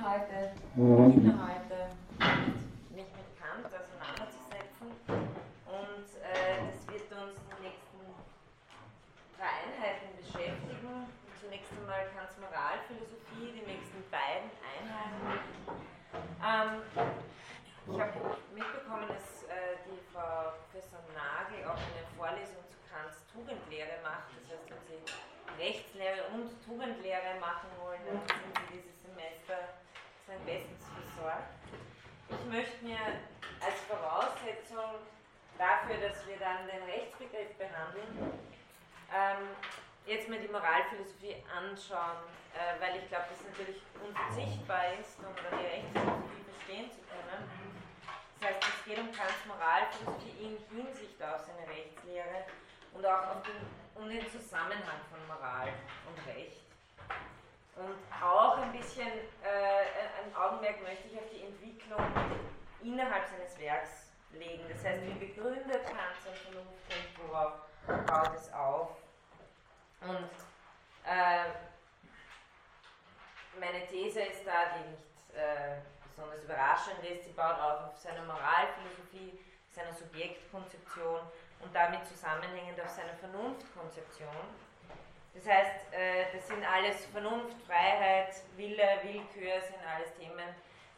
Inhalte, Inhalte mich mit Kant auseinanderzusetzen. Und äh, das wird uns die nächsten drei Einheiten beschäftigen. Zunächst einmal Kants Moralphilosophie, die nächsten beiden Einheiten. Ähm, ich habe mitbekommen, dass äh, die Frau Professor Nagel auch eine Vorlesung zu Kants Tugendlehre macht. Das heißt, wenn Sie Rechtslehre und Tugendlehre machen wollen, dann sind Sie dieses Semester sein bestens versorgt. Ich möchte mir als Voraussetzung dafür, dass wir dann den Rechtsbegriff behandeln, ähm, jetzt mal die Moralphilosophie anschauen, äh, weil ich glaube, das natürlich unverzichtbar ist, um die Rechtsphilosophie verstehen zu können. Das heißt, es geht um Kants Moralphilosophie in Hinsicht auf seine Rechtslehre und auch auf den, um den Zusammenhang von Moral und Recht. Und auch ein bisschen äh, ein Augenmerk möchte ich auf die Entwicklung innerhalb seines Werks legen. Das heißt, wie begründet Kant sein Vernunftrecht, worauf baut es auf? Und äh, meine These ist da, die nicht äh, besonders überraschend ist, sie baut auf auf seiner Moralphilosophie, seiner Subjektkonzeption und damit zusammenhängend auf seiner Vernunftkonzeption. Das heißt, äh, das sind alles Vernunft, Freiheit, Wille, Willkür, sind alles Themen,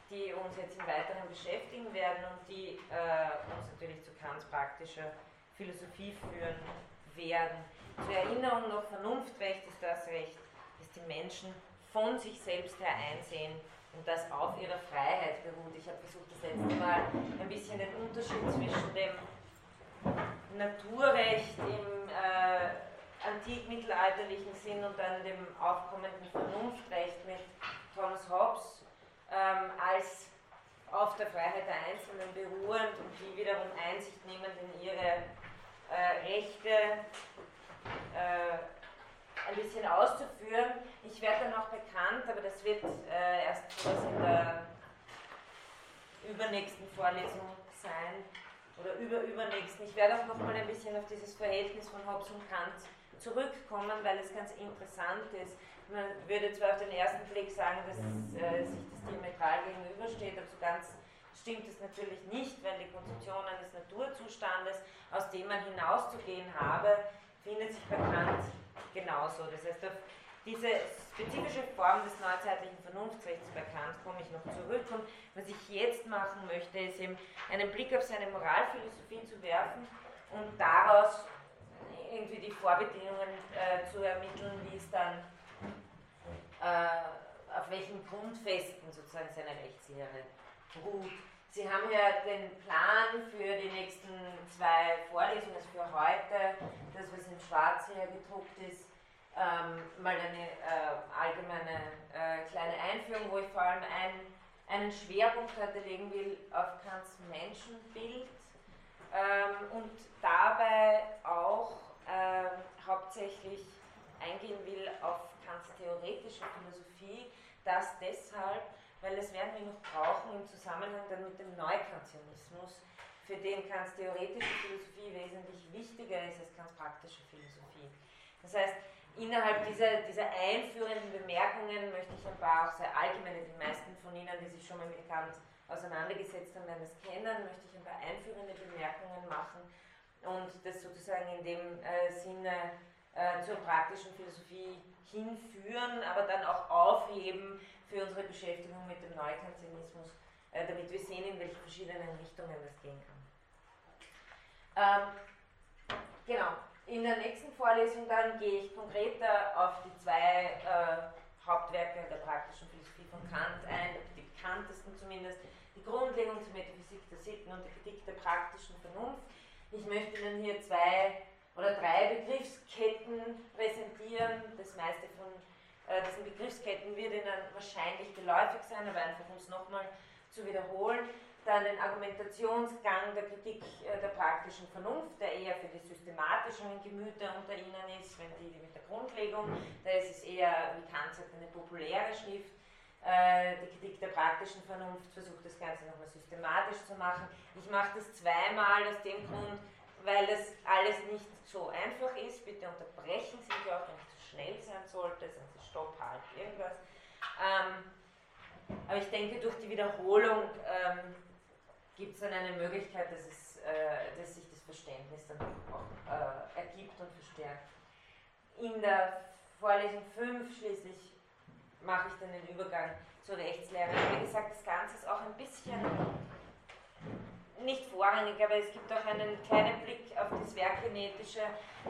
die uns jetzt im Weiteren beschäftigen werden und die äh, uns natürlich zu Kants praktischer Philosophie führen werden. Zur Erinnerung noch, Vernunftrecht ist das Recht, das die Menschen von sich selbst her einsehen und das auf ihrer Freiheit beruht. Ich habe versucht, das letzte Mal ein bisschen den Unterschied zwischen dem Naturrecht im äh, antik-mittelalterlichen Sinn und dann dem aufkommenden Vernunftrecht mit Thomas Hobbes ähm, als auf der Freiheit der Einzelnen beruhend und die wiederum Einsicht nehmend in ihre äh, Rechte äh, ein bisschen auszuführen. Ich werde dann auch bekannt, aber das wird äh, erst in der übernächsten Vorlesung sein oder überübernächsten. Ich werde auch noch mal ein bisschen auf dieses Verhältnis von Hobbes und Kant zurückkommen, weil es ganz interessant ist. Man würde zwar auf den ersten Blick sagen, dass äh, sich das diametral gegenübersteht, aber so ganz stimmt es natürlich nicht, wenn die Konzeption eines Naturzustandes, aus dem man hinauszugehen habe, findet sich bei Kant genauso. Das heißt, auf diese spezifische Form des neuzeitlichen Vernunftsrechts bei Kant komme ich noch zurück. Und was ich jetzt machen möchte, ist eben einen Blick auf seine Moralphilosophie zu werfen und daraus irgendwie die Vorbedingungen äh, zu ermitteln, wie es dann, äh, auf welchen Grundfesten sozusagen seine Rechtslehre ruht. Sie haben ja den Plan für die nächsten zwei Vorlesungen, also für heute, das was in Schwarz hier gedruckt ist, ähm, mal eine äh, allgemeine äh, kleine Einführung, wo ich vor allem ein, einen Schwerpunkt heute legen will auf Kants Menschenbild ähm, und dabei auch ähm, hauptsächlich eingehen will auf Kants theoretische Philosophie, das deshalb, weil das werden wir noch brauchen im Zusammenhang dann mit dem Neukantianismus, für den Kants theoretische Philosophie wesentlich wichtiger ist als Kants praktische Philosophie. Das heißt, innerhalb dieser, dieser einführenden Bemerkungen möchte ich ein paar auch sehr allgemeine, die meisten von Ihnen, die sich schon mal mit Kant auseinandergesetzt haben, werden es kennen, möchte ich ein paar einführende Bemerkungen machen und das sozusagen in dem äh, Sinne äh, zur praktischen Philosophie hinführen, aber dann auch aufheben für unsere Beschäftigung mit dem Neukantianismus, äh, damit wir sehen, in welche verschiedenen Richtungen das gehen kann. Ähm, genau, in der nächsten Vorlesung dann gehe ich konkreter auf die zwei äh, Hauptwerke der praktischen Philosophie von Kant ein, die bekanntesten zumindest, die Grundlegung zur Metaphysik der Sitten und die Kritik der praktischen Vernunft. Ich möchte Ihnen hier zwei oder drei Begriffsketten präsentieren. Das meiste von äh, diesen Begriffsketten wird Ihnen wahrscheinlich geläufig sein, aber einfach um es nochmal zu wiederholen. Dann den Argumentationsgang der Kritik äh, der praktischen Vernunft, der eher für die systematischen Gemüter unter Ihnen ist, wenn die mit der Grundlegung, da ist es eher, wie Kant sagt, eine populäre Schrift. Äh, die Kritik der praktischen Vernunft versucht das Ganze nochmal systematisch zu machen. Ich mache das zweimal aus dem Grund, weil das alles nicht so einfach ist. Bitte unterbrechen Sie mich auch, wenn ich zu schnell sein sollte, sagen Sie Stopp, halt, irgendwas. Ähm, Aber ich denke, durch die Wiederholung ähm, gibt es dann eine Möglichkeit, dass, es, äh, dass sich das Verständnis dann auch äh, ergibt und verstärkt. In der Vorlesung 5 schließlich mache ich dann den Übergang zur Rechtslehre. Wie gesagt, das Ganze ist auch ein bisschen nicht vorrangig, aber es gibt auch einen kleinen Blick auf das Werkgenetische,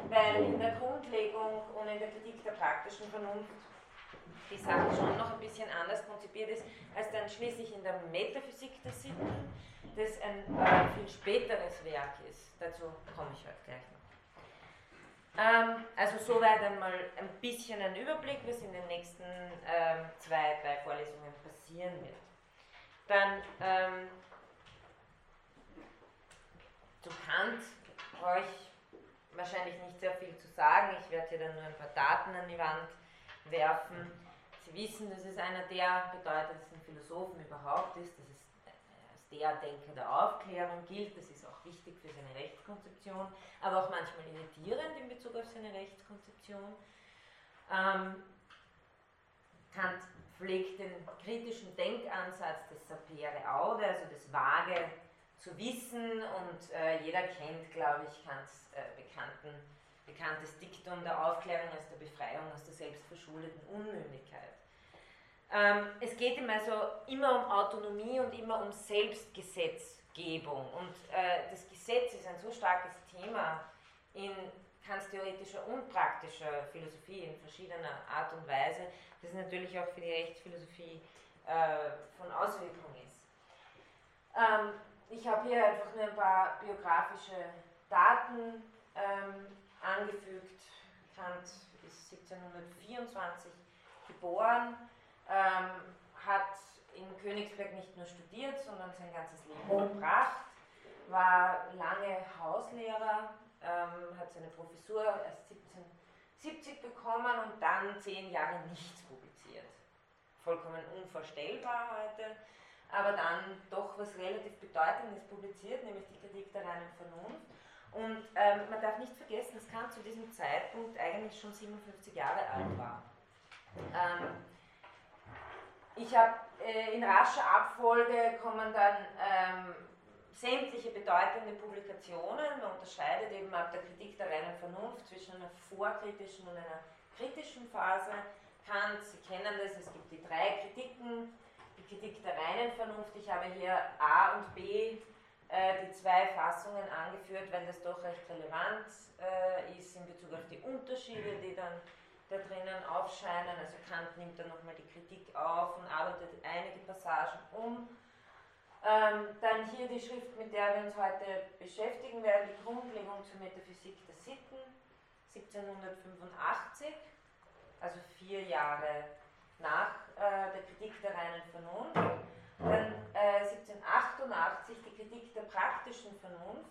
weil in der Grundlegung und in der Kritik der praktischen Vernunft die Sache schon noch ein bisschen anders konzipiert ist, als dann schließlich in der Metaphysik der Sitten, das ein äh, viel späteres Werk ist. Dazu komme ich heute gleich noch. Ähm, also soweit einmal ein bisschen ein Überblick, was in den nächsten ähm, zwei, drei Vorlesungen passieren wird. Dann ähm, zu Kant brauche ich wahrscheinlich nicht sehr viel zu sagen. Ich werde hier dann nur ein paar Daten an die Wand werfen. Sie wissen, dass es einer der bedeutendsten Philosophen überhaupt ist, dass es als der Denker der Aufklärung gilt. Das ist auch wichtig für seine Rechtskonzeption, aber auch manchmal irritierend in Bezug auf seine Rechtskonzeption. Ähm, Kant pflegt den kritischen Denkansatz des sapere aude, also des vage zu wissen und äh, jeder kennt, glaube ich, Kants äh, bekannten, bekanntes Diktum der Aufklärung aus der Befreiung aus der selbstverschuldeten Unmündigkeit. Ähm, es geht ihm also immer um Autonomie und immer um Selbstgesetzgebung und äh, das Gesetz ist ein so starkes Thema in Kants theoretischer und praktischer Philosophie in verschiedener Art und Weise, dass es natürlich auch für die Rechtsphilosophie äh, von Auswirkung ist. Ähm, ich habe hier einfach nur ein paar biografische Daten ähm, angefügt. Kant ist 1724 geboren, ähm, hat in Königsberg nicht nur studiert, sondern sein ganzes Leben verbracht, war lange Hauslehrer, ähm, hat seine Professur erst 1770 bekommen und dann zehn Jahre nichts publiziert. Vollkommen unvorstellbar heute aber dann doch was relativ Bedeutendes publiziert, nämlich die Kritik der reinen Vernunft. Und ähm, man darf nicht vergessen, dass Kant zu diesem Zeitpunkt eigentlich schon 57 Jahre alt war. Ähm, ich habe äh, in rascher Abfolge kommen dann ähm, sämtliche bedeutende Publikationen. Man unterscheidet eben ab der Kritik der reinen Vernunft zwischen einer vorkritischen und einer kritischen Phase. Kant, Sie kennen das, es gibt die drei Kritiken Kritik der reinen Vernunft. Ich habe hier A und B äh, die zwei Fassungen angeführt, weil das doch recht relevant äh, ist in Bezug auf die Unterschiede, die dann da drinnen aufscheinen. Also Kant nimmt dann nochmal die Kritik auf und arbeitet einige Passagen um. Ähm, dann hier die Schrift, mit der wir uns heute beschäftigen werden, die Grundlegung zur Metaphysik der Sitten, 1785, also vier Jahre nach äh, der Kritik der reinen Vernunft. Dann äh, 1788 die Kritik der praktischen Vernunft,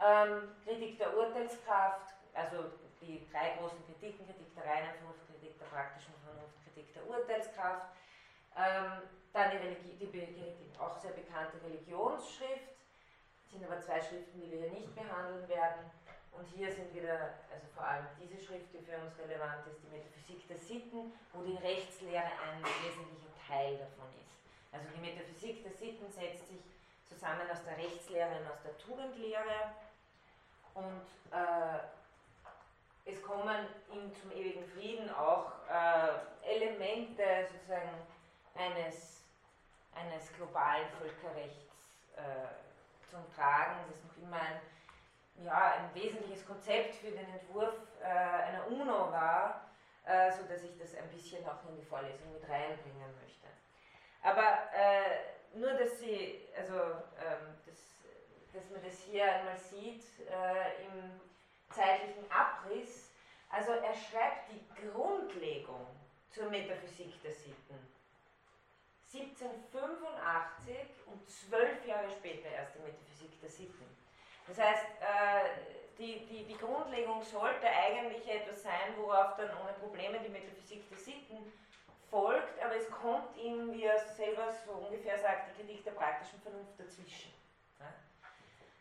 ähm, Kritik der Urteilskraft, also die drei großen Kritiken, Kritik der reinen Vernunft, Kritik der praktischen Vernunft, Kritik der Urteilskraft. Ähm, dann die, Religi die, die, auch sehr bekannte Religionsschrift, sind aber zwei Schriften, die wir hier nicht behandeln werden. Und hier sind wieder, also vor allem diese Schrift, die für uns relevant ist, die Metaphysik der Sitten, wo die Rechtslehre ein wesentlicher Teil davon ist. Also die Metaphysik der Sitten setzt sich zusammen aus der Rechtslehre und aus der Tugendlehre. Und äh, es kommen ihm zum ewigen Frieden auch äh, Elemente sozusagen eines, eines globalen Völkerrechts äh, zum Tragen, das noch immer ein ja, ein wesentliches Konzept für den Entwurf äh, einer UNO war, äh, sodass ich das ein bisschen auch in die Vorlesung mit reinbringen möchte. Aber äh, nur, dass Sie, also, ähm, das, dass man das hier einmal sieht äh, im zeitlichen Abriss, also er schreibt die Grundlegung zur Metaphysik der Sitten 1785 und zwölf Jahre später erst die Metaphysik der Sitten. Das heißt, äh, die, die, die Grundlegung sollte eigentlich etwas sein, worauf dann ohne Probleme die Metaphysik der Sitten folgt, aber es kommt ihm, wie er selber so ungefähr sagt, die Kritik der praktischen Vernunft dazwischen.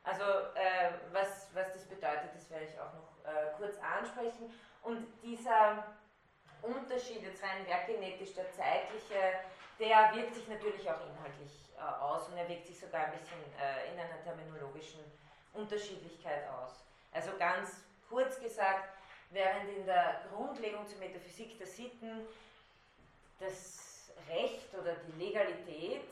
Also äh, was, was das bedeutet, das werde ich auch noch äh, kurz ansprechen. Und dieser Unterschied, jetzt rein werkgenetisch, der zeitliche, der wirkt sich natürlich auch inhaltlich aus und er wirkt sich sogar ein bisschen in einer terminologischen Unterschiedlichkeit aus. Also ganz kurz gesagt, während in der Grundlegung zur Metaphysik der Sitten das Recht oder die Legalität,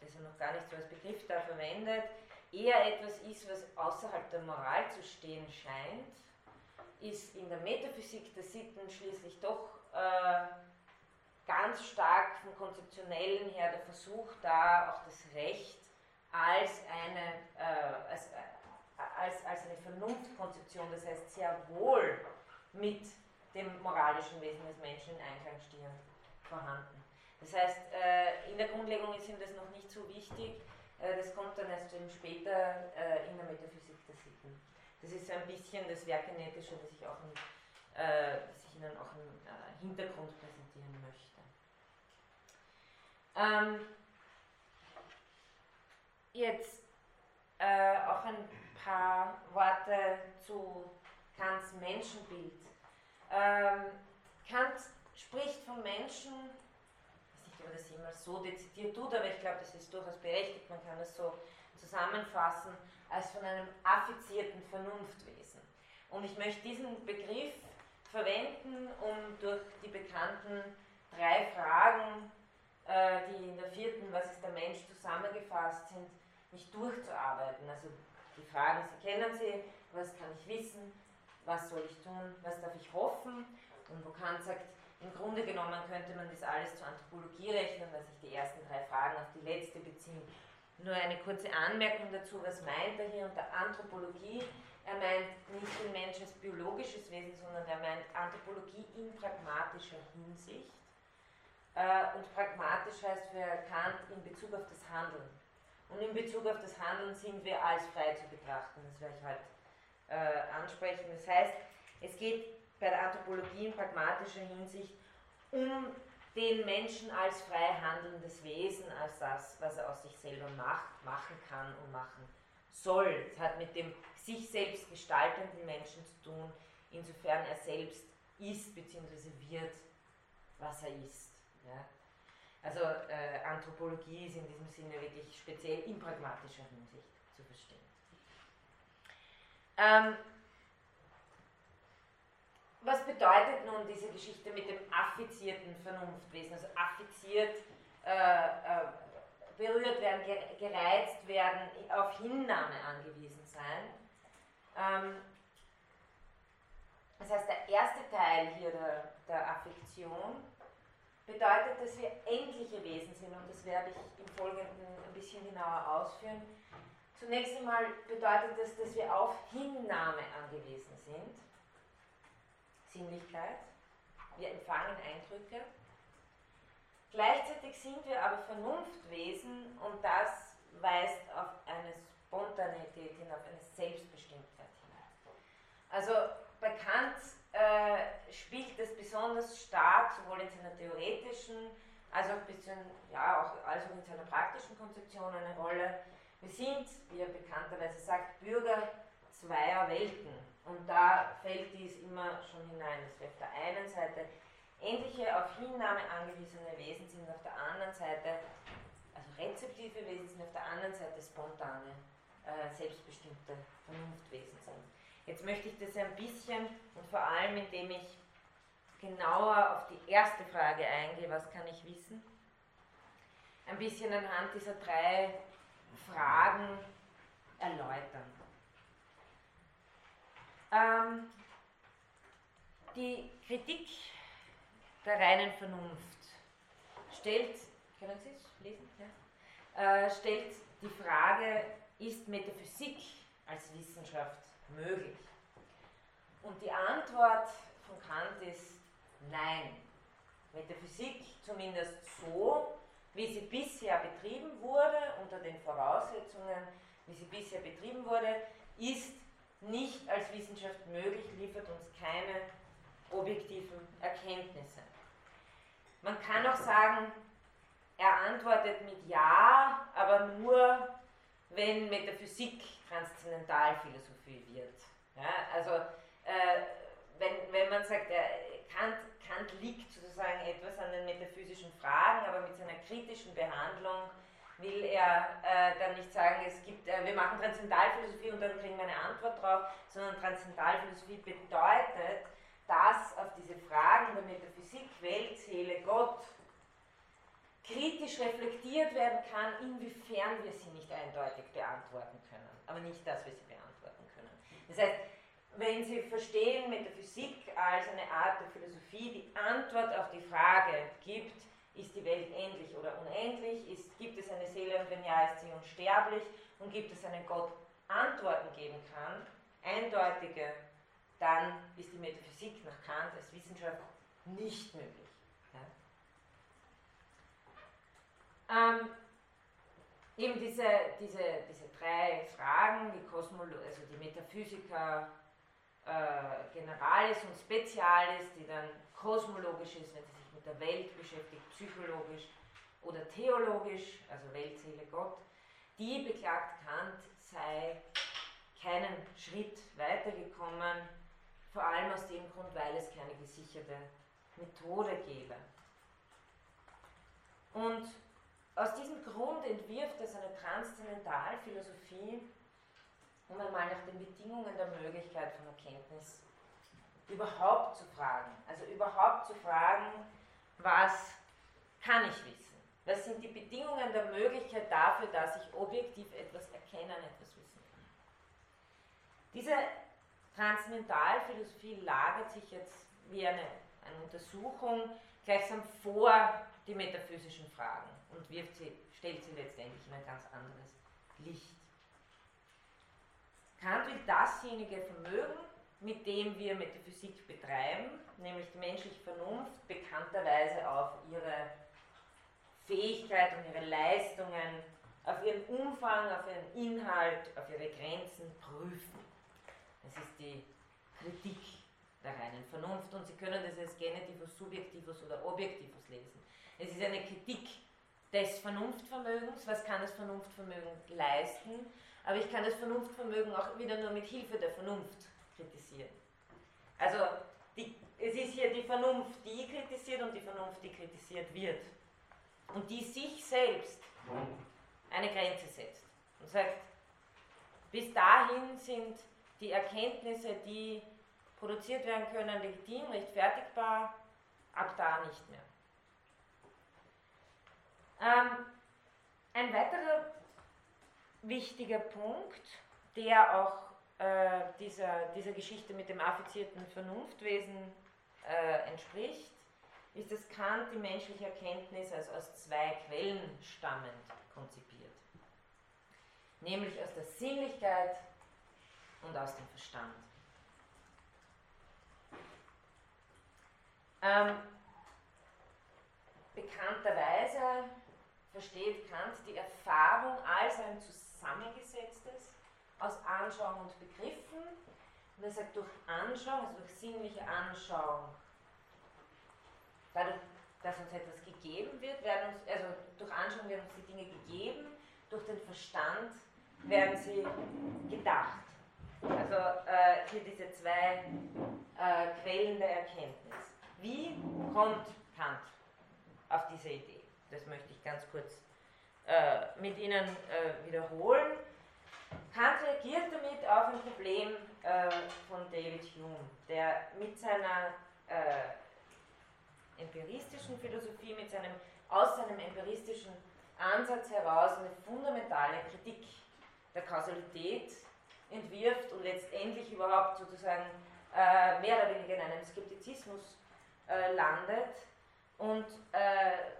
das er noch gar nicht so als Begriff da verwendet, eher etwas ist, was außerhalb der Moral zu stehen scheint, ist in der Metaphysik der Sitten schließlich doch äh, ganz stark vom Konzeptionellen her der Versuch da, auch das Recht als eine, äh, als, äh, als, als eine Vernunftkonzeption, das heißt sehr wohl mit dem moralischen Wesen des Menschen in Einklang stehend vorhanden. Das heißt, äh, in der Grundlegung ist ihm das noch nicht so wichtig, äh, das kommt dann erst später äh, in der Metaphysik der Sitten. Das ist so ein bisschen das Werkgenetische, das ich, auch in, das ich Ihnen auch im Hintergrund präsentieren möchte. Ähm, jetzt äh, auch ein paar Worte zu Kants Menschenbild. Ähm, Kant spricht vom Menschen, ich weiß nicht, ob er das jemals so dezidiert tut, aber ich glaube, das ist durchaus berechtigt, man kann es so zusammenfassen, als von einem affizierten Vernunftwesen. Und ich möchte diesen Begriff verwenden, um durch die bekannten drei Fragen, äh, die in der vierten Was ist der Mensch zusammengefasst sind, mich durchzuarbeiten. Also die Fragen, Sie kennen sie, was kann ich wissen, was soll ich tun, was darf ich hoffen. Und wo Kant sagt, im Grunde genommen könnte man das alles zur Anthropologie rechnen, weil sich die ersten drei Fragen auf die letzte beziehen. Nur eine kurze Anmerkung dazu, was meint er hier unter Anthropologie? Er meint nicht den Mensch als biologisches Wesen, sondern er meint Anthropologie in pragmatischer Hinsicht. Äh, und pragmatisch heißt für Kant in Bezug auf das Handeln. Und in Bezug auf das Handeln sind wir als frei zu betrachten. Das werde ich heute äh, ansprechen. Das heißt, es geht bei der Anthropologie in pragmatischer Hinsicht um den Menschen als frei handelndes Wesen, als das, was er aus sich selber macht, machen kann und machen soll. Es hat mit dem sich selbst gestaltenden Menschen zu tun, insofern er selbst ist bzw. wird, was er ist. Ja. Also äh, Anthropologie ist in diesem Sinne wirklich speziell in pragmatischer Hinsicht zu verstehen. Ähm, was bedeutet nun diese Geschichte mit dem affizierten Vernunftwesen? Also affiziert, äh, äh, berührt werden, gereizt werden, auf Hinnahme angewiesen sein. Ähm, das heißt, der erste Teil hier der, der Affektion bedeutet, dass wir endliche Wesen sind und das werde ich im Folgenden ein bisschen genauer ausführen. Zunächst einmal bedeutet das, dass wir auf Hinnahme angewiesen sind. Sinnlichkeit. Wir empfangen Eindrücke. Gleichzeitig sind wir aber Vernunftwesen und das weist auf eine Spontanität hin, auf eine Selbstbestimmtheit hin. Also bei Kant äh, spielt das besonders stark, sowohl in seiner theoretischen als auch, bisschen, ja, auch als in seiner praktischen Konzeption eine Rolle. Wir sind, wie er bekannterweise sagt, Bürger zweier Welten. Und da fällt dies immer schon hinein, dass wir auf der einen Seite ähnliche auf Hinnahme angewiesene Wesen sind, auf der anderen Seite, also rezeptive Wesen sind, auf der anderen Seite spontane, äh, selbstbestimmte Vernunftwesen sind. Jetzt möchte ich das ein bisschen und vor allem, indem ich genauer auf die erste Frage eingehe, was kann ich wissen, ein bisschen anhand dieser drei Fragen erläutern. Ähm, die Kritik der reinen Vernunft stellt, können Sie es lesen? Ja? Äh, stellt die Frage, ist Metaphysik als Wissenschaft möglich? Und die Antwort von Kant ist nein. Metaphysik, zumindest so, wie sie bisher betrieben wurde, unter den Voraussetzungen, wie sie bisher betrieben wurde, ist nicht als Wissenschaft möglich, liefert uns keine objektiven Erkenntnisse. Man kann auch sagen, er antwortet mit Ja, aber nur, wenn Metaphysik Transzendentalphilosophie wird. Ja, also äh, wenn, wenn man sagt, er, Kant Kant liegt sozusagen etwas an den metaphysischen Fragen, aber mit seiner kritischen Behandlung will er äh, dann nicht sagen, es gibt, äh, wir machen Transzendentalphilosophie und dann kriegen wir eine Antwort drauf, sondern Transzendentalphilosophie bedeutet, dass auf diese Fragen der Metaphysik, Welt, Seele, Gott kritisch reflektiert werden kann, inwiefern wir sie nicht eindeutig beantworten können, aber nicht, dass wir sie beantworten können. Das heißt, wenn Sie verstehen Metaphysik als eine Art der Philosophie, die Antwort auf die Frage gibt, ist die Welt endlich oder unendlich, ist, gibt es eine Seele und wenn ja, ist sie unsterblich und gibt es einen Gott, Antworten geben kann, eindeutige dann ist die Metaphysik nach Kant als Wissenschaft nicht möglich. Ja? Ähm, eben diese, diese, diese drei Fragen, die, Kosmolo also die Metaphysiker äh, Generalis und Spezialis, die dann kosmologisch ist, wenn sie sich mit der Welt beschäftigt, psychologisch oder theologisch, also Welt, Seele, Gott, die beklagt Kant sei keinen Schritt weitergekommen vor allem aus dem Grund, weil es keine gesicherte Methode gäbe. Und aus diesem Grund entwirft es eine Transzendentalphilosophie, um einmal nach den Bedingungen der Möglichkeit von Erkenntnis überhaupt zu fragen. Also überhaupt zu fragen, was kann ich wissen? Was sind die Bedingungen der Möglichkeit dafür, dass ich objektiv etwas erkennen, etwas wissen kann? Diese Transzendentalphilosophie lagert sich jetzt wie eine, eine Untersuchung gleichsam vor die metaphysischen Fragen und wirft sie, stellt sie letztendlich in ein ganz anderes Licht. Kant will dasjenige Vermögen, mit dem wir Metaphysik betreiben, nämlich die menschliche Vernunft, bekannterweise auf ihre Fähigkeit und ihre Leistungen, auf ihren Umfang, auf ihren Inhalt, auf ihre Grenzen prüfen. Es ist die Kritik der reinen Vernunft und Sie können das als Genitivus, Subjektivus oder Objektivus lesen. Es ist eine Kritik des Vernunftvermögens, was kann das Vernunftvermögen leisten, aber ich kann das Vernunftvermögen auch wieder nur mit Hilfe der Vernunft kritisieren. Also die, es ist hier die Vernunft, die kritisiert und die Vernunft, die kritisiert wird. Und die sich selbst eine Grenze setzt und sagt, bis dahin sind die Erkenntnisse, die produziert werden können, legitim, rechtfertigbar, ab da nicht mehr. Ähm, ein weiterer wichtiger Punkt, der auch äh, dieser, dieser Geschichte mit dem affizierten Vernunftwesen äh, entspricht, ist, dass Kant die menschliche Erkenntnis als aus zwei Quellen stammend konzipiert. Nämlich aus der Sinnlichkeit und aus dem Verstand. Ähm, bekannterweise versteht Kant die Erfahrung als ein zusammengesetztes aus Anschauung und Begriffen. Und er sagt, durch Anschauung, also durch sinnliche Anschauung, dadurch, dass uns etwas gegeben wird, werden uns, also durch Anschauung werden uns die Dinge gegeben, durch den Verstand werden sie gedacht. Also äh, hier diese zwei äh, Quellen der Erkenntnis. Wie kommt Kant auf diese Idee? Das möchte ich ganz kurz äh, mit Ihnen äh, wiederholen. Kant reagiert damit auf ein Problem äh, von David Hume, der mit seiner äh, empiristischen Philosophie, mit seinem, aus seinem empiristischen Ansatz heraus eine fundamentale Kritik der Kausalität entwirft und letztendlich überhaupt sozusagen äh, mehr oder weniger in einem Skeptizismus äh, landet. Und äh,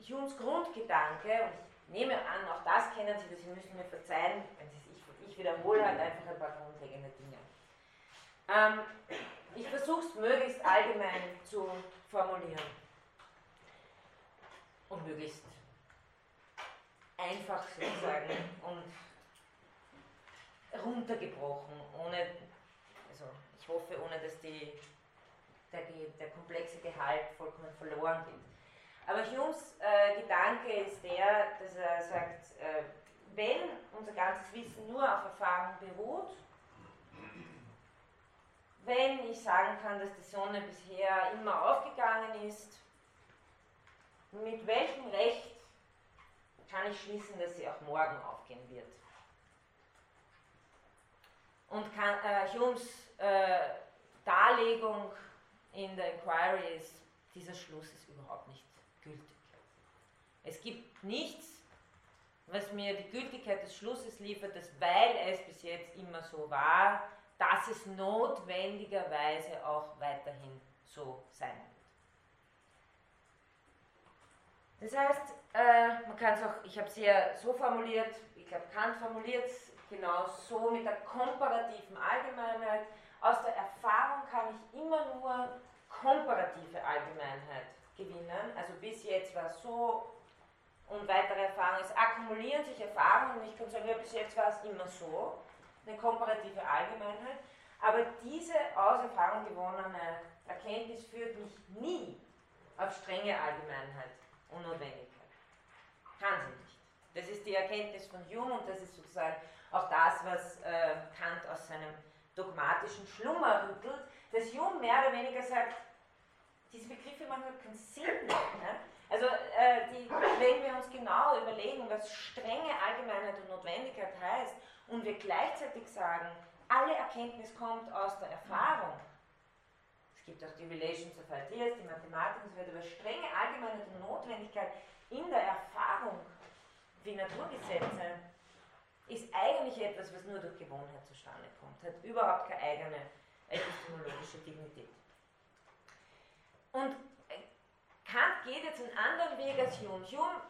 Humes Grundgedanke, und ich nehme an, auch das kennen Sie, Sie müssen mir verzeihen, wenn sich, ich wiederhole halt einfach ein paar grundlegende Dinge. Ähm, ich versuche es möglichst allgemein zu formulieren und möglichst einfach sozusagen und runtergebrochen, ohne, also ich hoffe, ohne dass die, der, der komplexe Gehalt vollkommen verloren geht. Aber Humes äh, Gedanke ist der, dass er sagt, äh, wenn unser ganzes Wissen nur auf Erfahrung beruht, wenn ich sagen kann, dass die Sonne bisher immer aufgegangen ist, mit welchem Recht kann ich schließen, dass sie auch morgen aufgehen wird? Und kann, äh, Humes äh, Darlegung in der Inquiry ist, dieser Schluss ist überhaupt nicht gültig. Es gibt nichts, was mir die Gültigkeit des Schlusses liefert, dass weil es bis jetzt immer so war, dass es notwendigerweise auch weiterhin so sein wird. Das heißt, äh, man kann es auch, ich habe es ja so formuliert, ich glaube Kant formuliert es genau so mit der komparativen Allgemeinheit. Aus der Erfahrung kann ich immer nur komparative Allgemeinheit gewinnen. Also bis jetzt war es so und weitere Erfahrungen. Es akkumulieren sich Erfahrungen und ich kann sagen, ja, bis jetzt war es immer so, eine komparative Allgemeinheit. Aber diese aus Erfahrung gewonnene Erkenntnis führt mich nie auf strenge Allgemeinheit und Notwendigkeit. Kann sie nicht. Das ist die Erkenntnis von Hume und das ist sozusagen auch das, was äh, Kant aus seinem dogmatischen Schlummer rüttelt, dass Hume mehr oder weniger sagt, diese Begriffe machen keinen Sinn. Ne? Also äh, die, wenn wir uns genau überlegen, was strenge Allgemeinheit und Notwendigkeit heißt und wir gleichzeitig sagen, alle Erkenntnis kommt aus der Erfahrung. Es gibt auch die Relations of Ideas, die Mathematik und so weiter, aber strenge Allgemeinheit und Notwendigkeit in der Erfahrung wie Naturgesetze ist eigentlich etwas, was nur durch Gewohnheit zustande kommt, hat überhaupt keine eigene epistemologische Dignität. Und äh, Kant geht jetzt einen anderen Weg als Hume. Hume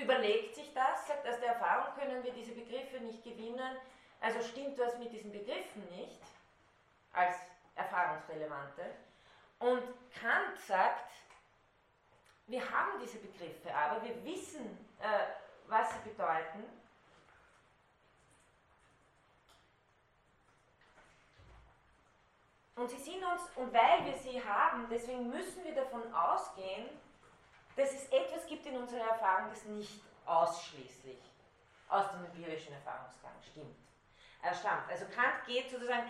überlegt sich das, sagt, aus der Erfahrung können wir diese Begriffe nicht gewinnen, also stimmt was mit diesen Begriffen nicht als erfahrungsrelevante. Und Kant sagt, wir haben diese Begriffe, aber wir wissen, äh, was sie bedeuten Und sie sind uns, und weil wir sie haben, deswegen müssen wir davon ausgehen, dass es etwas gibt in unserer Erfahrung, das nicht ausschließlich aus dem empirischen Erfahrungsgang stimmt. Er stammt. Also Kant geht sozusagen,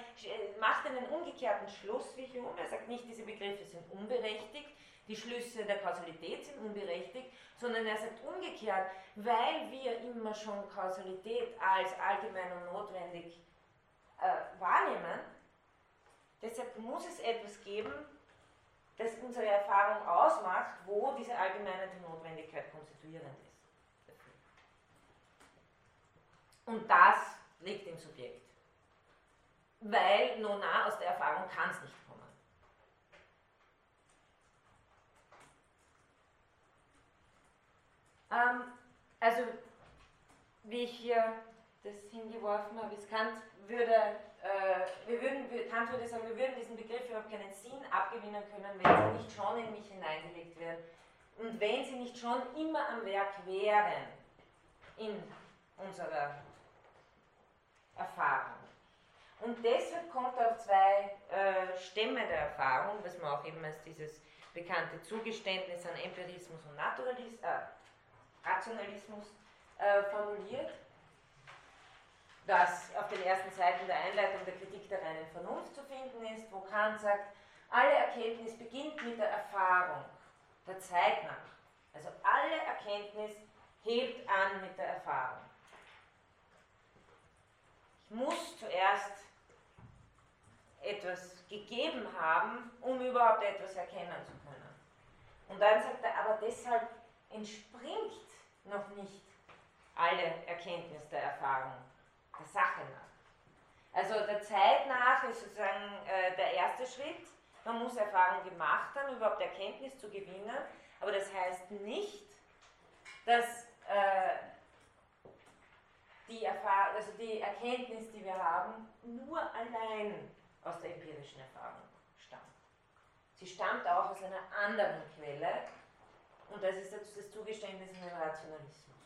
macht einen umgekehrten Schluss wie Hume. Er sagt nicht, diese Begriffe sind unberechtigt, die Schlüsse der Kausalität sind unberechtigt, sondern er sagt umgekehrt, weil wir immer schon Kausalität als allgemein und notwendig äh, wahrnehmen, Deshalb muss es etwas geben, das unsere Erfahrung ausmacht, wo diese allgemeine Notwendigkeit konstituierend ist. Und das liegt im Subjekt. Weil Nona aus der Erfahrung kann es nicht kommen. Ähm, also, wie ich hier das hingeworfen habe, es Kant würde wir würden, Kant würde sagen, wir würden diesen Begriff überhaupt keinen Sinn abgewinnen können, wenn sie nicht schon in mich hineingelegt werden und wenn sie nicht schon immer am Werk wären in unserer Erfahrung. Und deshalb kommt auf zwei äh, Stämme der Erfahrung, was man auch eben als dieses bekannte Zugeständnis an Empirismus und Naturalismus, äh, Rationalismus äh, formuliert das auf den ersten Seiten der Einleitung der Kritik der reinen Vernunft zu finden ist, wo Kant sagt, alle Erkenntnis beginnt mit der Erfahrung, der Zeit nach. Also alle Erkenntnis hebt an mit der Erfahrung. Ich muss zuerst etwas gegeben haben, um überhaupt etwas erkennen zu können. Und dann sagt er, aber deshalb entspringt noch nicht alle Erkenntnis der Erfahrung der Sache nach. Also der Zeit nach ist sozusagen äh, der erste Schritt. Man muss Erfahrung gemacht haben, überhaupt Erkenntnis zu gewinnen. Aber das heißt nicht, dass äh, die, also die Erkenntnis, die wir haben, nur allein aus der empirischen Erfahrung stammt. Sie stammt auch aus einer anderen Quelle und das ist das Zugeständnis in den Rationalismus.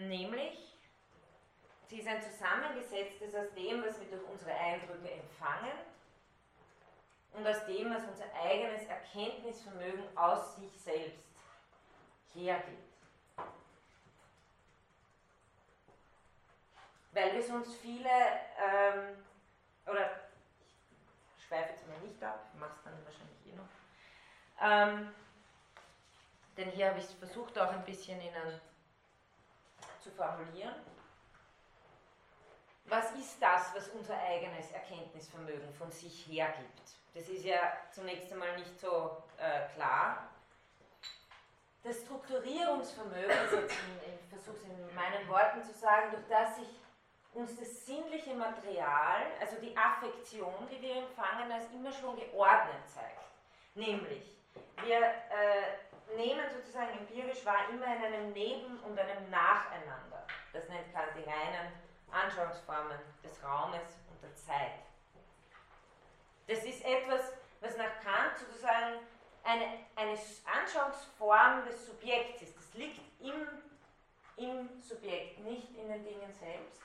Nämlich, sie ist ein zusammengesetztes aus dem, was wir durch unsere Eindrücke empfangen und aus dem, was unser eigenes Erkenntnisvermögen aus sich selbst hergibt. weil wir sonst viele, ähm, oder ich schweife jetzt mal nicht ab, ich mache es dann wahrscheinlich eh noch, ähm, denn hier habe ich es versucht auch ein bisschen Ihnen zu formulieren. Was ist das, was unser eigenes Erkenntnisvermögen von sich hergibt? Das ist ja zunächst einmal nicht so äh, klar. Das Strukturierungsvermögen, ich versuche es in meinen Worten zu sagen, durch das sich uns das sinnliche Material, also die Affektion, die wir empfangen, als immer schon geordnet zeigt. Nämlich, wir äh, nehmen sozusagen empirisch wahr immer in einem Neben- und einem Nacheinander. Das nennt Kant die reinen Anschauungsformen des Raumes und der Zeit. Das ist etwas, was nach Kant sozusagen eine, eine Anschauungsform des Subjekts ist. Das liegt im, im Subjekt, nicht in den Dingen selbst.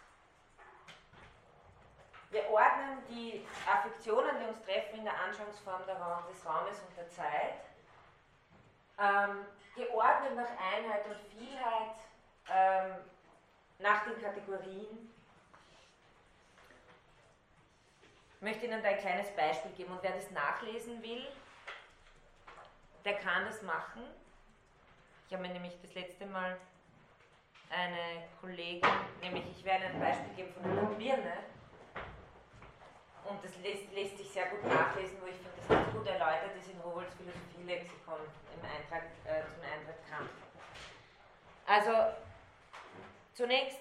Wir ordnen die Affektionen, die uns treffen, in der Anschauungsform des Raumes und der Zeit, ähm, geordnet nach Einheit und Vielheit, ähm, nach den Kategorien. Ich möchte Ihnen da ein kleines Beispiel geben und wer das nachlesen will, der kann das machen. Ich habe mir nämlich das letzte Mal eine Kollegin, nämlich ich werde ein Beispiel geben von einer Birne, und das lässt, lässt, sich sehr gut nachlesen, wo ich finde, das ganz gut erläutert ist in Rowohls Philosophielexikon im Eintrag, äh, zum Eintrag Kant. Also zunächst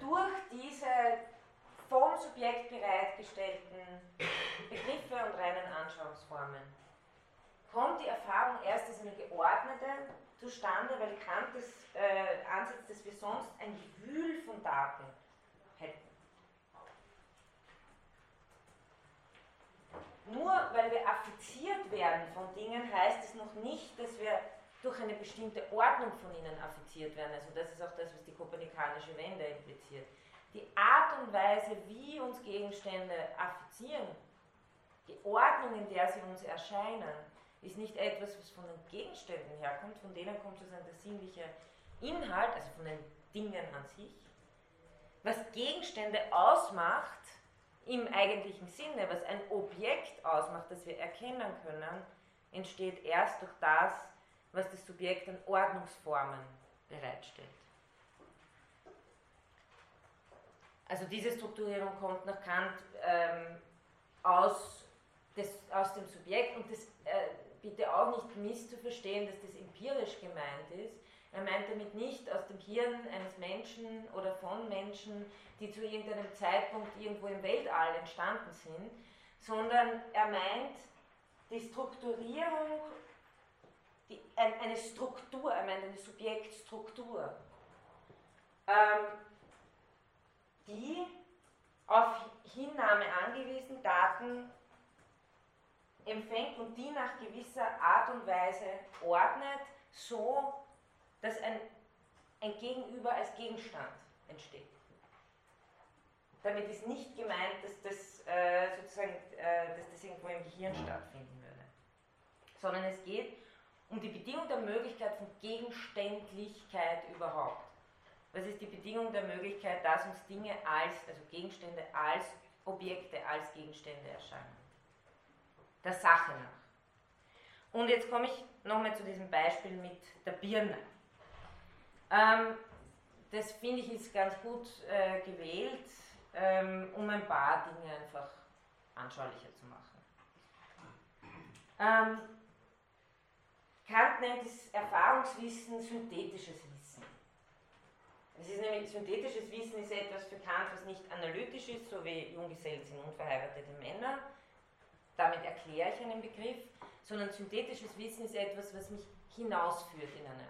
durch diese vom Subjekt bereitgestellten Begriffe und reinen Anschauungsformen kommt die Erfahrung erst als eine geordnete zustande, weil Kant das äh, ansetzt, dass wir sonst ein Gewühl von Daten hätten. Nur weil wir affiziert werden von Dingen, heißt es noch nicht, dass wir durch eine bestimmte Ordnung von ihnen affiziert werden. Also das ist auch das, was die kopernikanische Wende impliziert. Die Art und Weise, wie uns Gegenstände affizieren, die Ordnung, in der sie uns erscheinen, ist nicht etwas, was von den Gegenständen herkommt, von denen kommt sozusagen der sinnliche Inhalt, also von den Dingen an sich. Was Gegenstände ausmacht, im eigentlichen Sinne, was ein Objekt ausmacht, das wir erkennen können, entsteht erst durch das, was das Subjekt an Ordnungsformen bereitstellt. Also diese Strukturierung kommt nach Kant ähm, aus, des, aus dem Subjekt und das äh, bitte auch nicht misszuverstehen, dass das empirisch gemeint ist. Er meint damit nicht aus dem Hirn eines Menschen oder von Menschen, die zu irgendeinem Zeitpunkt irgendwo im Weltall entstanden sind, sondern er meint die Strukturierung, die, ein, eine Struktur, er meint eine Subjektstruktur, ähm, die auf Hinnahme angewiesen Daten empfängt und die nach gewisser Art und Weise ordnet, so dass ein, ein Gegenüber als Gegenstand entsteht. Damit ist nicht gemeint, dass das, äh, sozusagen, äh, dass das irgendwo im Gehirn stattfinden würde, sondern es geht um die Bedingung der Möglichkeit von Gegenständlichkeit überhaupt. Was ist die Bedingung der Möglichkeit, dass uns Dinge als, also Gegenstände als Objekte, als Gegenstände erscheinen? Der Sache nach. Und jetzt komme ich nochmal zu diesem Beispiel mit der Birne. Ähm, das finde ich ist ganz gut äh, gewählt, ähm, um ein paar Dinge einfach anschaulicher zu machen. Ähm, Kant nennt das Erfahrungswissen synthetisches Wissen. Es ist nämlich, synthetisches Wissen ist etwas für Kant, was nicht analytisch ist, so wie Junggesellen sind unverheiratete Männer, damit erkläre ich einen Begriff, sondern synthetisches Wissen ist etwas, was mich hinausführt in eine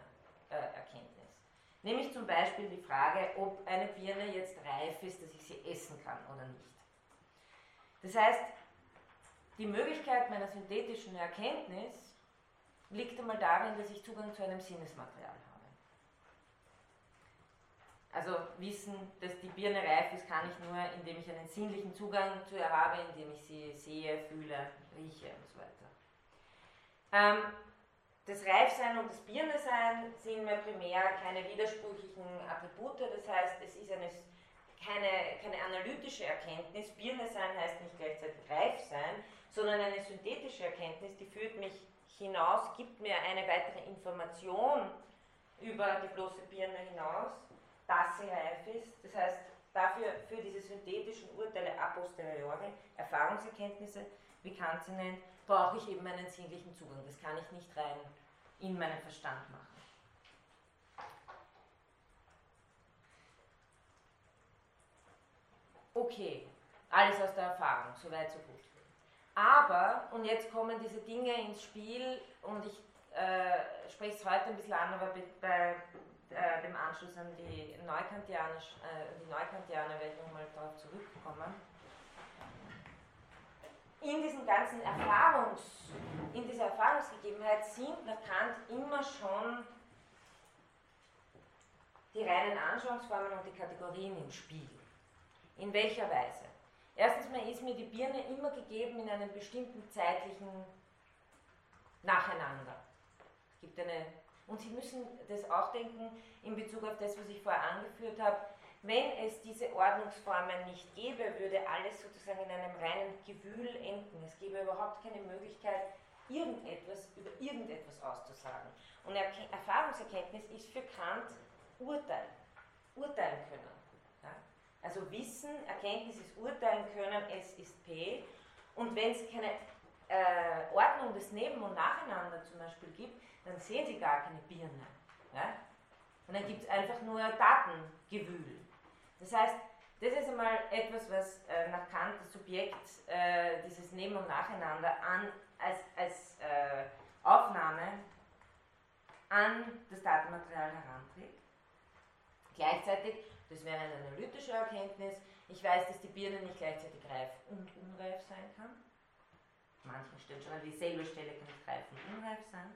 äh, Erkenntnis. Nämlich zum Beispiel die Frage, ob eine Birne jetzt reif ist, dass ich sie essen kann oder nicht. Das heißt, die Möglichkeit meiner synthetischen Erkenntnis liegt einmal darin, dass ich Zugang zu einem Sinnesmaterial. Also wissen, dass die Birne reif ist, kann ich nur, indem ich einen sinnlichen Zugang zu ihr habe, indem ich sie sehe, fühle, rieche und so weiter. Ähm, das Reifsein und das Birnesein sind mir primär keine widersprüchlichen Attribute, das heißt, es ist eine, keine, keine analytische Erkenntnis. Birnesein heißt nicht gleichzeitig Reifsein, sondern eine synthetische Erkenntnis, die führt mich hinaus, gibt mir eine weitere Information über die bloße Birne hinaus, dass sie reif ist. Das heißt, dafür für diese synthetischen Urteile a posteriori, Erfahrungserkenntnisse, wie Kant sie nennt, brauche ich eben einen sinnlichen Zugang. Das kann ich nicht rein in meinen Verstand machen. Okay, alles aus der Erfahrung, soweit so gut. Aber, und jetzt kommen diese Dinge ins Spiel und ich äh, spreche es heute ein bisschen an, aber bei äh, dem Anschluss an die Neukantianer, äh, die Neukantianer werde ich nochmal darauf zurückkommen in diesen ganzen Erfahrungs, in dieser Erfahrungsgegebenheit sind nach Kant immer schon die reinen Anschauungsformen und die Kategorien im Spiel. In welcher Weise? Erstens mal ist mir die Birne immer gegeben in einem bestimmten zeitlichen Nacheinander. Es gibt eine, und Sie müssen das auch denken in Bezug auf das, was ich vorher angeführt habe, wenn es diese Ordnungsformen nicht gäbe, würde alles sozusagen in einem reinen Gewühl enden. Es gäbe überhaupt keine Möglichkeit, irgendetwas über irgendetwas auszusagen. Und Erfahrungserkenntnis ist für Kant Urteil, urteilen können. Ja? Also Wissen, Erkenntnis ist urteilen können, es ist P. Und wenn es keine äh, Ordnung des Neben- und Nacheinander zum Beispiel gibt, dann sehen Sie gar keine Birne. Ja? Und dann gibt es einfach nur Datengewühl. Das heißt, das ist einmal etwas, was äh, nach Kant das Subjekt, äh, dieses Neben- und Nacheinander an, als, als äh, Aufnahme an das Datenmaterial heranträgt. Gleichzeitig, das wäre eine analytische Erkenntnis, ich weiß, dass die Birne nicht gleichzeitig reif und unreif sein kann. Manchen Stellen schon an dieselbe Stelle kann nicht reif und unreif sein.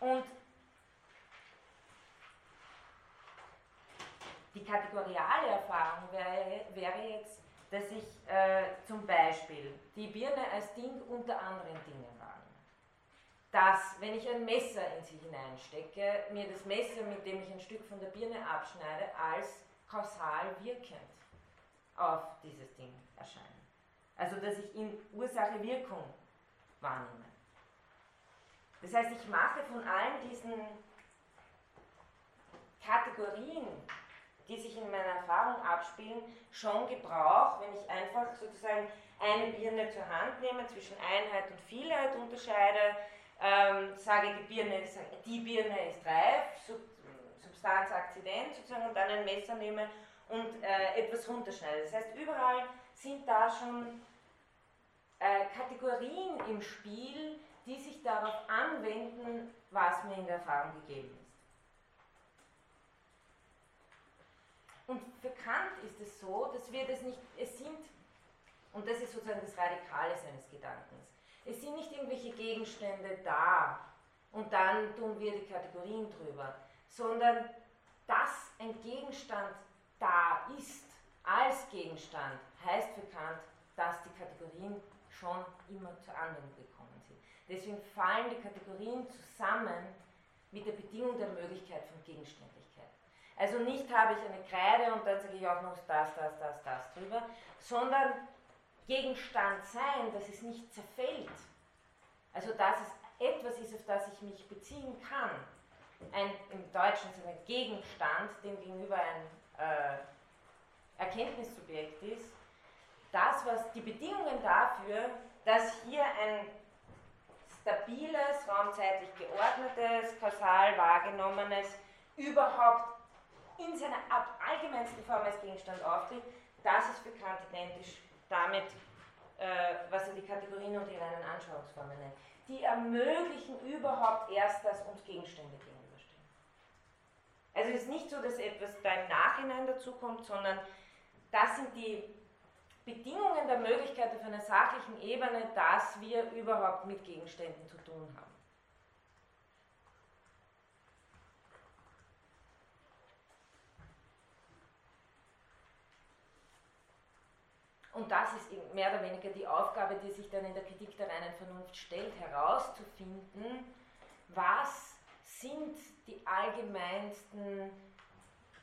Und Die kategoriale Erfahrung wäre, wäre jetzt, dass ich äh, zum Beispiel die Birne als Ding unter anderen Dingen wahrnehme. Dass, wenn ich ein Messer in sie hineinstecke, mir das Messer, mit dem ich ein Stück von der Birne abschneide, als kausal wirkend auf dieses Ding erscheine. Also, dass ich in Ursache-Wirkung wahrnehme. Das heißt, ich mache von allen diesen Kategorien die sich in meiner Erfahrung abspielen, schon Gebrauch, wenn ich einfach sozusagen eine Birne zur Hand nehme, zwischen Einheit und Vielheit unterscheide, ähm, sage, die Birne, ist, die Birne ist reif, Sub, Substanz, Akzident sozusagen, und dann ein Messer nehme und äh, etwas runterschneide. Das heißt, überall sind da schon äh, Kategorien im Spiel, die sich darauf anwenden, was mir in der Erfahrung gegeben ist. Und für Kant ist es so, dass wir das nicht, es sind, und das ist sozusagen das Radikale seines Gedankens, es sind nicht irgendwelche Gegenstände da und dann tun wir die Kategorien drüber, sondern dass ein Gegenstand da ist, als Gegenstand, heißt für Kant, dass die Kategorien schon immer zur Anwendung gekommen sind. Deswegen fallen die Kategorien zusammen mit der Bedingung der Möglichkeit von Gegenständen. Also nicht habe ich eine Kreide und dann sage ich auch noch das, das, das, das drüber, sondern Gegenstand sein, dass es nicht zerfällt. Also dass es etwas ist, auf das ich mich beziehen kann. Ein, Im Deutschen so ein Gegenstand, dem gegenüber ein äh, Erkenntnissubjekt ist. Das, was die Bedingungen dafür, dass hier ein stabiles, raumzeitlich geordnetes, kausal wahrgenommenes, überhaupt in seiner allgemeinsten Form als Gegenstand auftritt, das ist Kant identisch damit, äh, was er die Kategorien und die reinen Anschauungsformen nennt. Die ermöglichen überhaupt erst, dass uns Gegenstände gegenüberstehen. Also es ist nicht so, dass etwas da im Nachhinein dazukommt, sondern das sind die Bedingungen der Möglichkeit auf einer sachlichen Ebene, dass wir überhaupt mit Gegenständen zu tun haben. Und das ist mehr oder weniger die Aufgabe, die sich dann in der Kritik der reinen Vernunft stellt, herauszufinden, was sind die allgemeinsten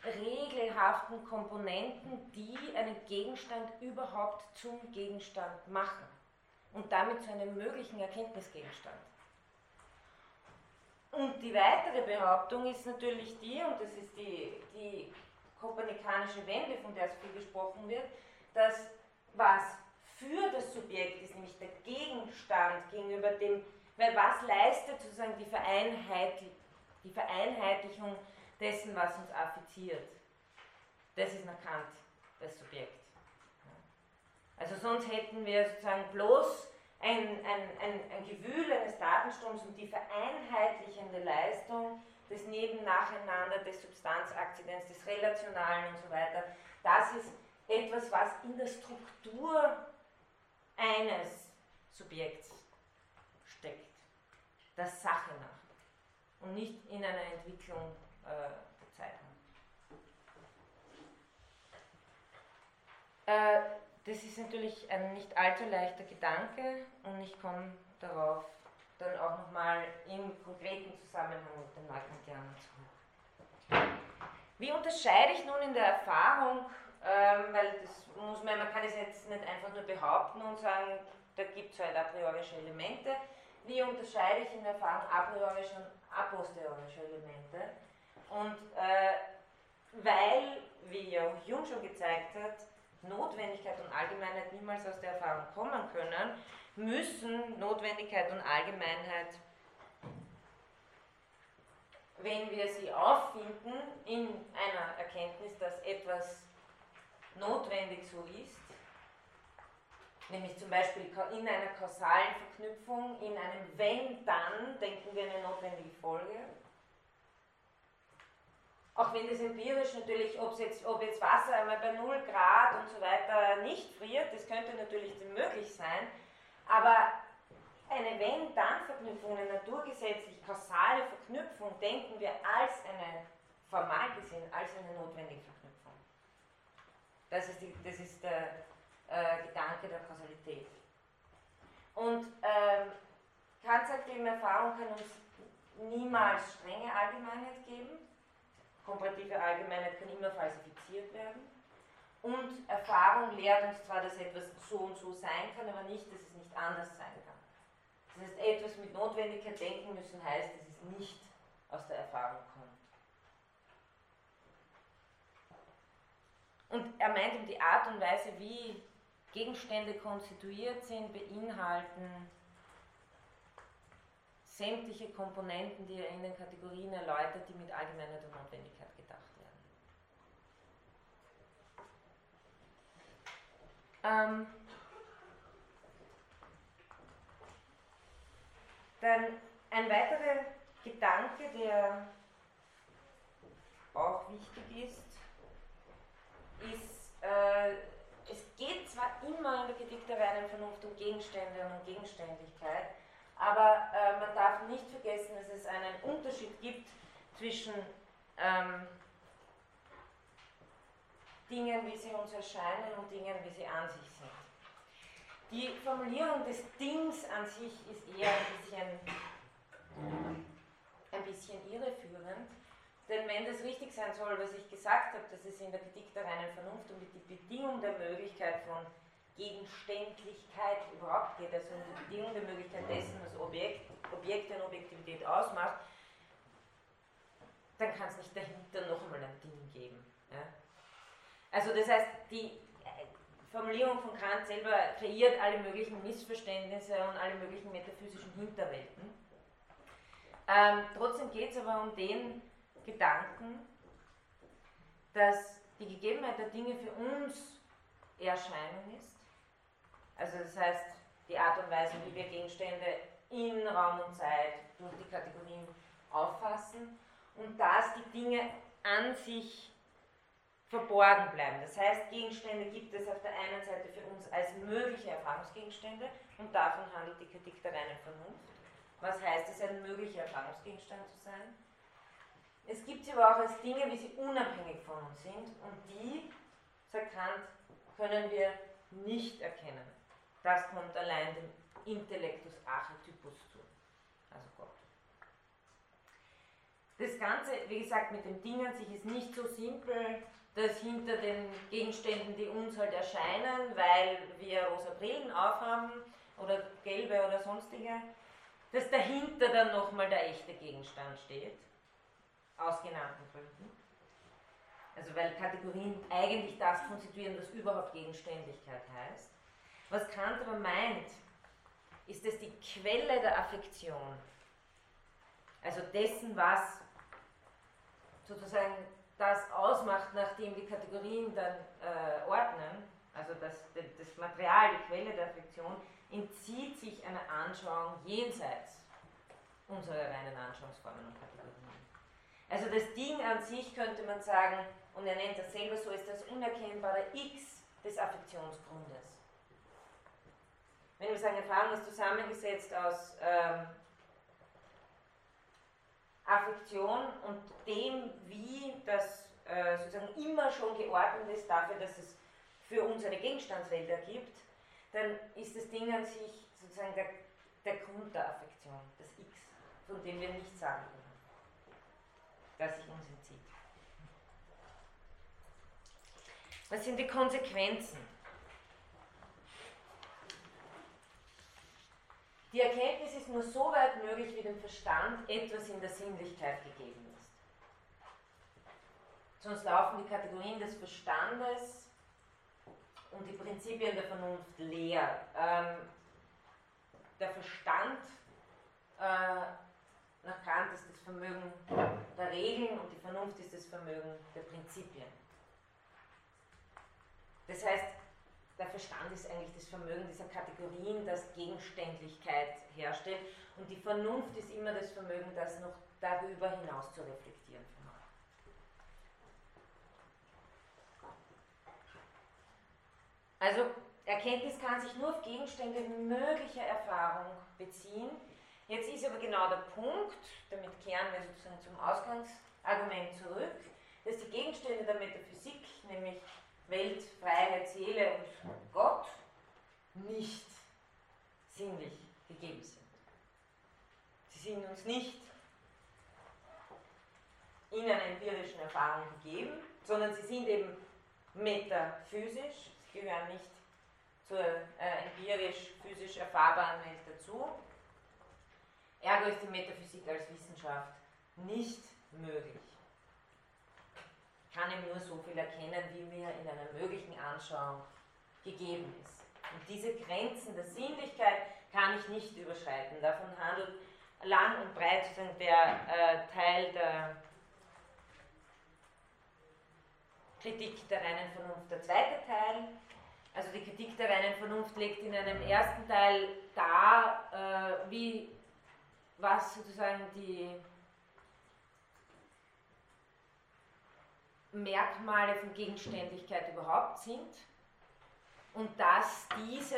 regelhaften Komponenten, die einen Gegenstand überhaupt zum Gegenstand machen und damit zu einem möglichen Erkenntnisgegenstand. Und die weitere Behauptung ist natürlich die, und das ist die, die kopernikanische Wende, von der so viel gesprochen wird, dass was für das Subjekt ist, nämlich der Gegenstand gegenüber dem, weil was leistet sozusagen die, Vereinheitlich, die Vereinheitlichung dessen, was uns affiziert. Das ist nach Kant das Subjekt. Also sonst hätten wir sozusagen bloß ein, ein, ein, ein Gewühl eines Datenstroms und die vereinheitlichende Leistung des Nebennacheinander, des Substanzakzidents, des Relationalen und so weiter. Das ist etwas, was in der Struktur eines Subjekts steckt, der Sache nach und nicht in einer Entwicklung äh, der Zeitung. Äh, das ist natürlich ein nicht allzu leichter Gedanke und ich komme darauf dann auch nochmal im konkreten Zusammenhang mit den Neukantianern zurück. Wie unterscheide ich nun in der Erfahrung, ähm, weil das muss man, man kann es jetzt nicht einfach nur behaupten und sagen, da gibt es halt a priorische Elemente, wie unterscheide ich in der Erfahrung a priorische und a posteriorische Elemente? Und äh, weil, wie ja auch Jung schon gezeigt hat, Notwendigkeit und Allgemeinheit niemals aus der Erfahrung kommen können, müssen Notwendigkeit und Allgemeinheit, wenn wir sie auffinden in einer Erkenntnis, dass etwas notwendig so ist, nämlich zum Beispiel in einer kausalen Verknüpfung, in einem Wenn-Dann denken wir eine notwendige Folge, auch wenn das empirisch natürlich, jetzt, ob jetzt Wasser einmal bei 0 Grad und so weiter nicht friert, das könnte natürlich möglich sein, aber eine Wenn-Dann-Verknüpfung, eine naturgesetzlich kausale Verknüpfung denken wir als eine, formal gesehen, als eine notwendige Verknüpfung. Das ist, die, das ist der äh, Gedanke der Kausalität. Und ähm, Kant sagt eben, Erfahrung kann uns niemals strenge Allgemeinheit geben, komparative Allgemeinheit kann immer falsifiziert werden. Und Erfahrung lehrt uns zwar, dass etwas so und so sein kann, aber nicht, dass es nicht anders sein kann. Das heißt, etwas mit Notwendigkeit denken müssen heißt, dass es nicht aus der Erfahrung kommt. Und er meint eben die Art und Weise, wie Gegenstände konstituiert sind, beinhalten sämtliche Komponenten, die er in den Kategorien erläutert, die mit Allgemeinheit und Notwendigkeit gedacht werden. Ähm, dann ein weiterer Gedanke, der auch wichtig ist, ist, äh, es geht zwar immer in der Kritik der reinen Vernunft um Gegenstände und um Gegenständlichkeit, aber äh, man darf nicht vergessen, dass es einen Unterschied gibt zwischen ähm, Dingen, wie sie uns erscheinen und Dingen, wie sie an sich sind. Die Formulierung des Dings an sich ist eher ein bisschen, ein bisschen irreführend, denn wenn das richtig sein soll, was ich gesagt habe, dass es in der Kritik der reinen Vernunft um die Bedingung der Möglichkeit von Gegenständlichkeit überhaupt geht, also um die Bedingung der Möglichkeit dessen, was Objekt, Objekte und Objektivität ausmacht, dann kann es nicht dahinter noch einmal ein Ding geben. Ja? Also das heißt, die Formulierung von Kant selber kreiert alle möglichen Missverständnisse und alle möglichen metaphysischen Hinterwelten. Ähm, trotzdem geht es aber um den Gedanken, dass die Gegebenheit der Dinge für uns Erscheinung ist also das heißt, die Art und Weise, wie wir Gegenstände in Raum und Zeit durch die Kategorien auffassen und dass die Dinge an sich verborgen bleiben. Das heißt, Gegenstände gibt es auf der einen Seite für uns als mögliche Erfahrungsgegenstände und davon handelt die Kritik der reinen Vernunft. Was heißt es, ein möglicher Erfahrungsgegenstand zu sein? Es gibt sie aber auch als Dinge, wie sie unabhängig von uns sind und die, sagt Kant, können wir nicht erkennen. Das kommt allein dem Intellectus Archetypus zu, also Gott. das Ganze, wie gesagt, mit dem Ding an sich ist nicht so simpel, dass hinter den Gegenständen, die uns halt erscheinen, weil wir rosa Brillen aufhaben oder gelbe oder sonstige, dass dahinter dann nochmal der echte Gegenstand steht, aus genannten Gründen. Also weil Kategorien eigentlich das konstituieren, was überhaupt Gegenständlichkeit heißt. Was Kant aber meint, ist, dass die Quelle der Affektion, also dessen, was sozusagen das ausmacht, nachdem die Kategorien dann äh, ordnen, also das, das Material, die Quelle der Affektion, entzieht sich einer Anschauung jenseits unserer reinen Anschauungsformen und Kategorien. Also das Ding an sich könnte man sagen, und er nennt das selber so, ist das unerkennbare X des Affektionsgrundes. Wenn wir sagen, Erfahrung ist zusammengesetzt aus ähm, Affektion und dem, wie das äh, sozusagen immer schon geordnet ist dafür, dass es für uns eine Gegenstandswelt ergibt, dann ist das Ding an sich sozusagen der, der Grund der Affektion, das X, von dem wir nicht sagen können, dass sich uns entzieht. Was sind die Konsequenzen? Die Erkenntnis ist nur so weit möglich, wie dem Verstand etwas in der Sinnlichkeit gegeben ist. Sonst laufen die Kategorien des Verstandes und die Prinzipien der Vernunft leer. Ähm, der Verstand äh, nach Kant ist das Vermögen der Regeln und die Vernunft ist das Vermögen der Prinzipien. Das heißt, der Verstand ist eigentlich das Vermögen dieser Kategorien, das Gegenständlichkeit herstellt. Und die Vernunft ist immer das Vermögen, das noch darüber hinaus zu reflektieren. Also Erkenntnis kann sich nur auf Gegenstände möglicher Erfahrung beziehen. Jetzt ist aber genau der Punkt, damit kehren wir sozusagen zum Ausgangsargument zurück, dass die Gegenstände der Metaphysik, nämlich Welt, Freiheit, Seele und Gott nicht sinnlich gegeben sind. Sie sind uns nicht in einer empirischen Erfahrung gegeben, sondern sie sind eben metaphysisch, sie gehören nicht zur äh, empirisch-physisch erfahrbaren Welt dazu. Ergo ist die Metaphysik als Wissenschaft nicht möglich kann ihm nur so viel erkennen, wie mir in einer möglichen Anschauung gegeben ist. Und diese Grenzen der Sinnlichkeit kann ich nicht überschreiten. Davon handelt lang und breit der äh, Teil der Kritik der reinen Vernunft. Der zweite Teil, also die Kritik der reinen Vernunft, legt in einem ersten Teil dar, äh, wie was sozusagen die Merkmale von Gegenständlichkeit überhaupt sind und dass diese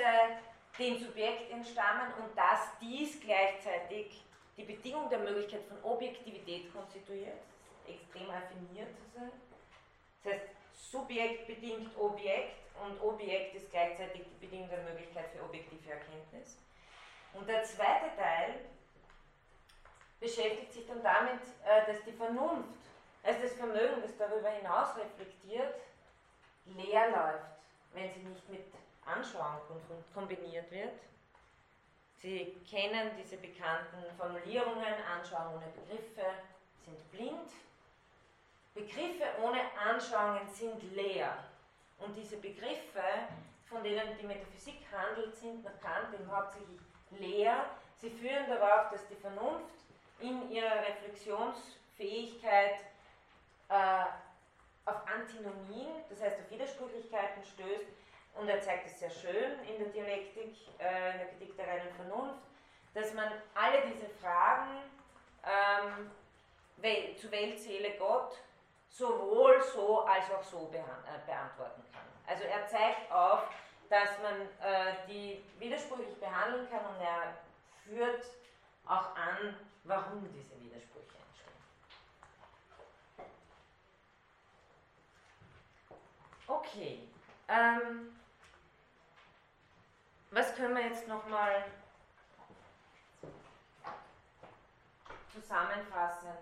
dem Subjekt entstammen und dass dies gleichzeitig die Bedingung der Möglichkeit von Objektivität konstituiert, extrem raffiniert zu sein. Das heißt, Subjekt bedingt Objekt und Objekt ist gleichzeitig die Bedingung der Möglichkeit für objektive Erkenntnis. Und der zweite Teil beschäftigt sich dann damit, äh, dass die Vernunft also das Vermögen, das darüber hinaus reflektiert, leer läuft, wenn sie nicht mit Anschauung kombiniert wird. Sie kennen diese bekannten Formulierungen, Anschauungen ohne Begriffe sind blind. Begriffe ohne Anschauungen sind leer. Und diese Begriffe, von denen die Metaphysik handelt, sind nach Kant eben hauptsächlich leer. Sie führen darauf, dass die Vernunft in ihrer Reflexionsfähigkeit äh, auf Antinomien, das heißt auf Widersprüchlichkeiten stößt. Und er zeigt es sehr schön in der Dialektik, äh, in der Kritik der reinen Vernunft, dass man alle diese Fragen ähm, zu Welt, Seele, Gott sowohl so als auch so äh, beantworten kann. Also er zeigt auf, dass man äh, die widersprüchlich behandeln kann und er führt auch an, warum diese Widersprüche Okay. Ähm, was können wir jetzt nochmal zusammenfassend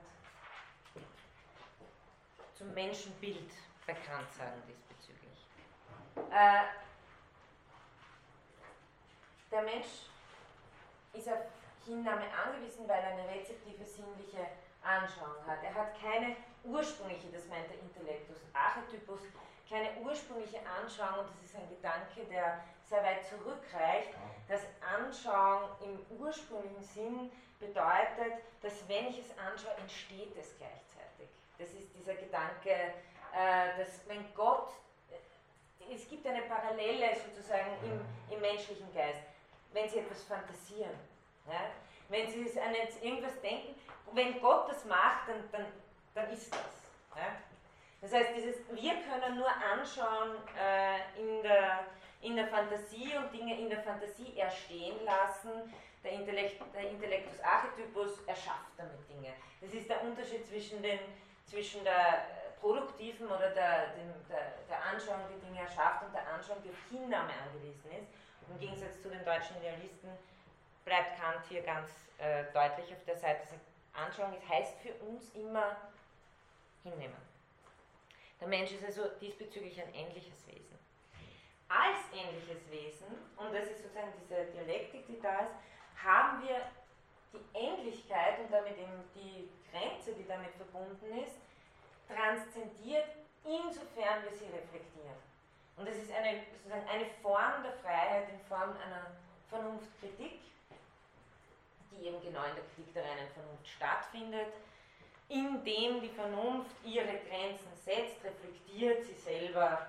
zum Menschenbild bei Kant sagen diesbezüglich. Äh, der Mensch ist auf Hinnahme angewiesen, weil er eine rezeptive sinnliche Anschauung hat. Er hat keine ursprüngliche, das meint der Intellektus Archetypus, keine ursprüngliche Anschauung, und das ist ein Gedanke, der sehr weit zurückreicht, dass Anschauung im ursprünglichen Sinn bedeutet, dass wenn ich es anschaue, entsteht es gleichzeitig. Das ist dieser Gedanke, äh, dass wenn Gott, äh, es gibt eine Parallele sozusagen im, im menschlichen Geist, wenn Sie etwas fantasieren, ja? wenn Sie an irgendwas denken, wenn Gott das macht, dann, dann, dann ist das. Ja? Das heißt, dieses, wir können nur anschauen äh, in, der, in der Fantasie und Dinge in der Fantasie erstehen lassen. Der, Intellekt, der Intellektus Archetypus erschafft damit Dinge. Das ist der Unterschied zwischen, den, zwischen der produktiven oder der, dem, der, der Anschauung, die Dinge erschafft, und der Anschauung, die auf Hinnahme angewiesen ist. Im Gegensatz zu den deutschen Idealisten bleibt Kant hier ganz äh, deutlich auf der Seite. Anschauung heißt für uns immer hinnehmen. Der Mensch ist also diesbezüglich ein ähnliches Wesen. Als ähnliches Wesen, und das ist sozusagen diese Dialektik, die da ist, haben wir die Endlichkeit und damit eben die Grenze, die damit verbunden ist, transzendiert, insofern wir sie reflektieren. Und das ist eine, sozusagen eine Form der Freiheit in Form einer Vernunftkritik, die eben genau in der Kritik der reinen Vernunft stattfindet, indem die Vernunft ihre Grenzen setzt, reflektiert sie selber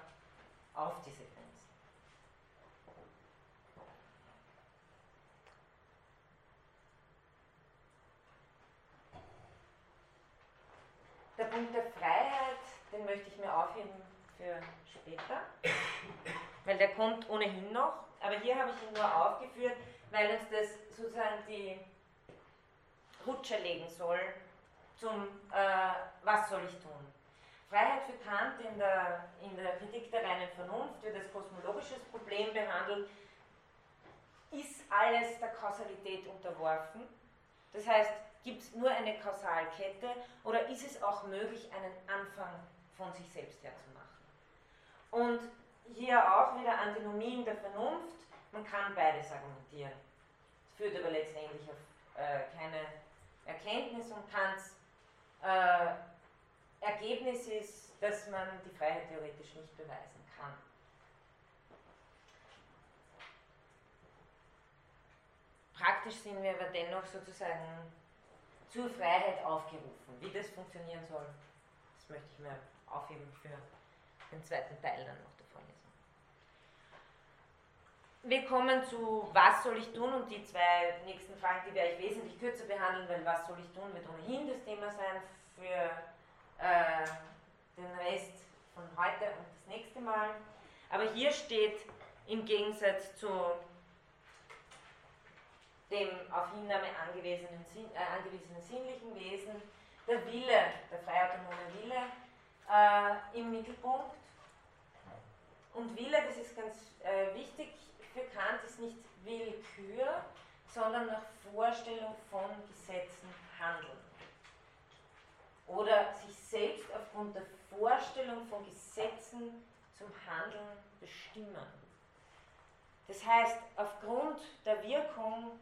auf diese Grenzen. Der Punkt der Freiheit, den möchte ich mir aufheben für später, weil der kommt ohnehin noch, aber hier habe ich ihn nur aufgeführt, weil uns das sozusagen die Rutsche legen soll zum äh, Was soll ich tun? Freiheit für Kant in der, in der Kritik der reinen Vernunft wird als kosmologisches Problem behandelt. Ist alles der Kausalität unterworfen? Das heißt, gibt es nur eine Kausalkette oder ist es auch möglich, einen Anfang von sich selbst her zu machen? Und hier auch wieder Antinomien der Vernunft. Man kann beides argumentieren. Es führt aber letztendlich auf äh, keine Erkenntnis und Kants äh, Ergebnis ist, dass man die Freiheit theoretisch nicht beweisen kann. Praktisch sind wir aber dennoch sozusagen zur Freiheit aufgerufen. Wie das funktionieren soll, das möchte ich mir aufheben für den zweiten Teil dann noch. Wir kommen zu Was soll ich tun und die zwei nächsten Fragen, die werde ich wesentlich kürzer behandeln, weil Was soll ich tun wird ohnehin das Thema sein für äh, den Rest von heute und das nächste Mal. Aber hier steht im Gegensatz zu dem auf Hinnahme angewiesenen, äh, angewiesenen sinnlichen Wesen der Wille, der freiautonome Wille äh, im Mittelpunkt. Und Wille, das ist ganz äh, wichtig, Kant ist nicht Willkür, sondern nach Vorstellung von Gesetzen handeln. Oder sich selbst aufgrund der Vorstellung von Gesetzen zum Handeln bestimmen. Das heißt, aufgrund der Wirkung,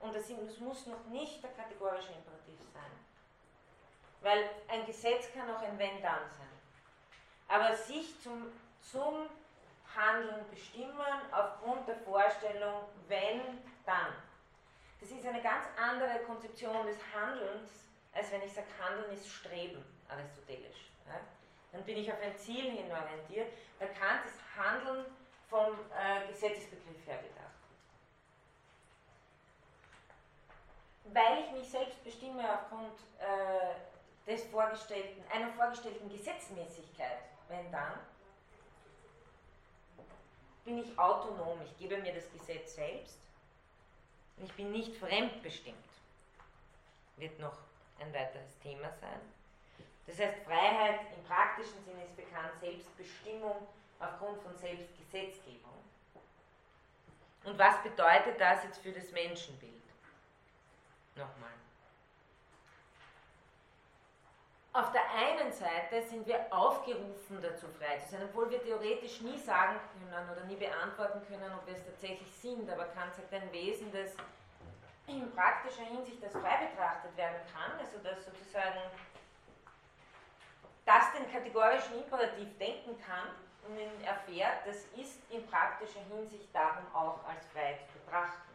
und das muss noch nicht der kategorische Imperativ sein, weil ein Gesetz kann auch ein Wenn-Dann sein. Aber sich zum, zum Handeln bestimmen aufgrund der Vorstellung, wenn, dann. Das ist eine ganz andere Konzeption des Handelns, als wenn ich sage, Handeln ist Streben, aristotelisch. Ja? Dann bin ich auf ein Ziel hin orientiert. Bei Kant ist Handeln vom äh, Gesetzesbegriff her gedacht. Weil ich mich selbst bestimme aufgrund äh, des vorgestellten, einer vorgestellten Gesetzmäßigkeit, wenn dann, bin ich autonom, ich gebe mir das Gesetz selbst und ich bin nicht fremdbestimmt. Wird noch ein weiteres Thema sein. Das heißt, Freiheit im praktischen Sinne ist bekannt, Selbstbestimmung aufgrund von Selbstgesetzgebung. Und was bedeutet das jetzt für das Menschenbild? Nochmal. Auf der einen Seite sind wir aufgerufen dazu, frei zu sein, obwohl wir theoretisch nie sagen können oder nie beantworten können, ob wir es tatsächlich sind, aber Kant sagt ein Wesen, das in praktischer Hinsicht als frei betrachtet werden kann, also dass sozusagen das den kategorischen Imperativ denken kann und ihn erfährt, das ist in praktischer Hinsicht darum auch als frei zu betrachten.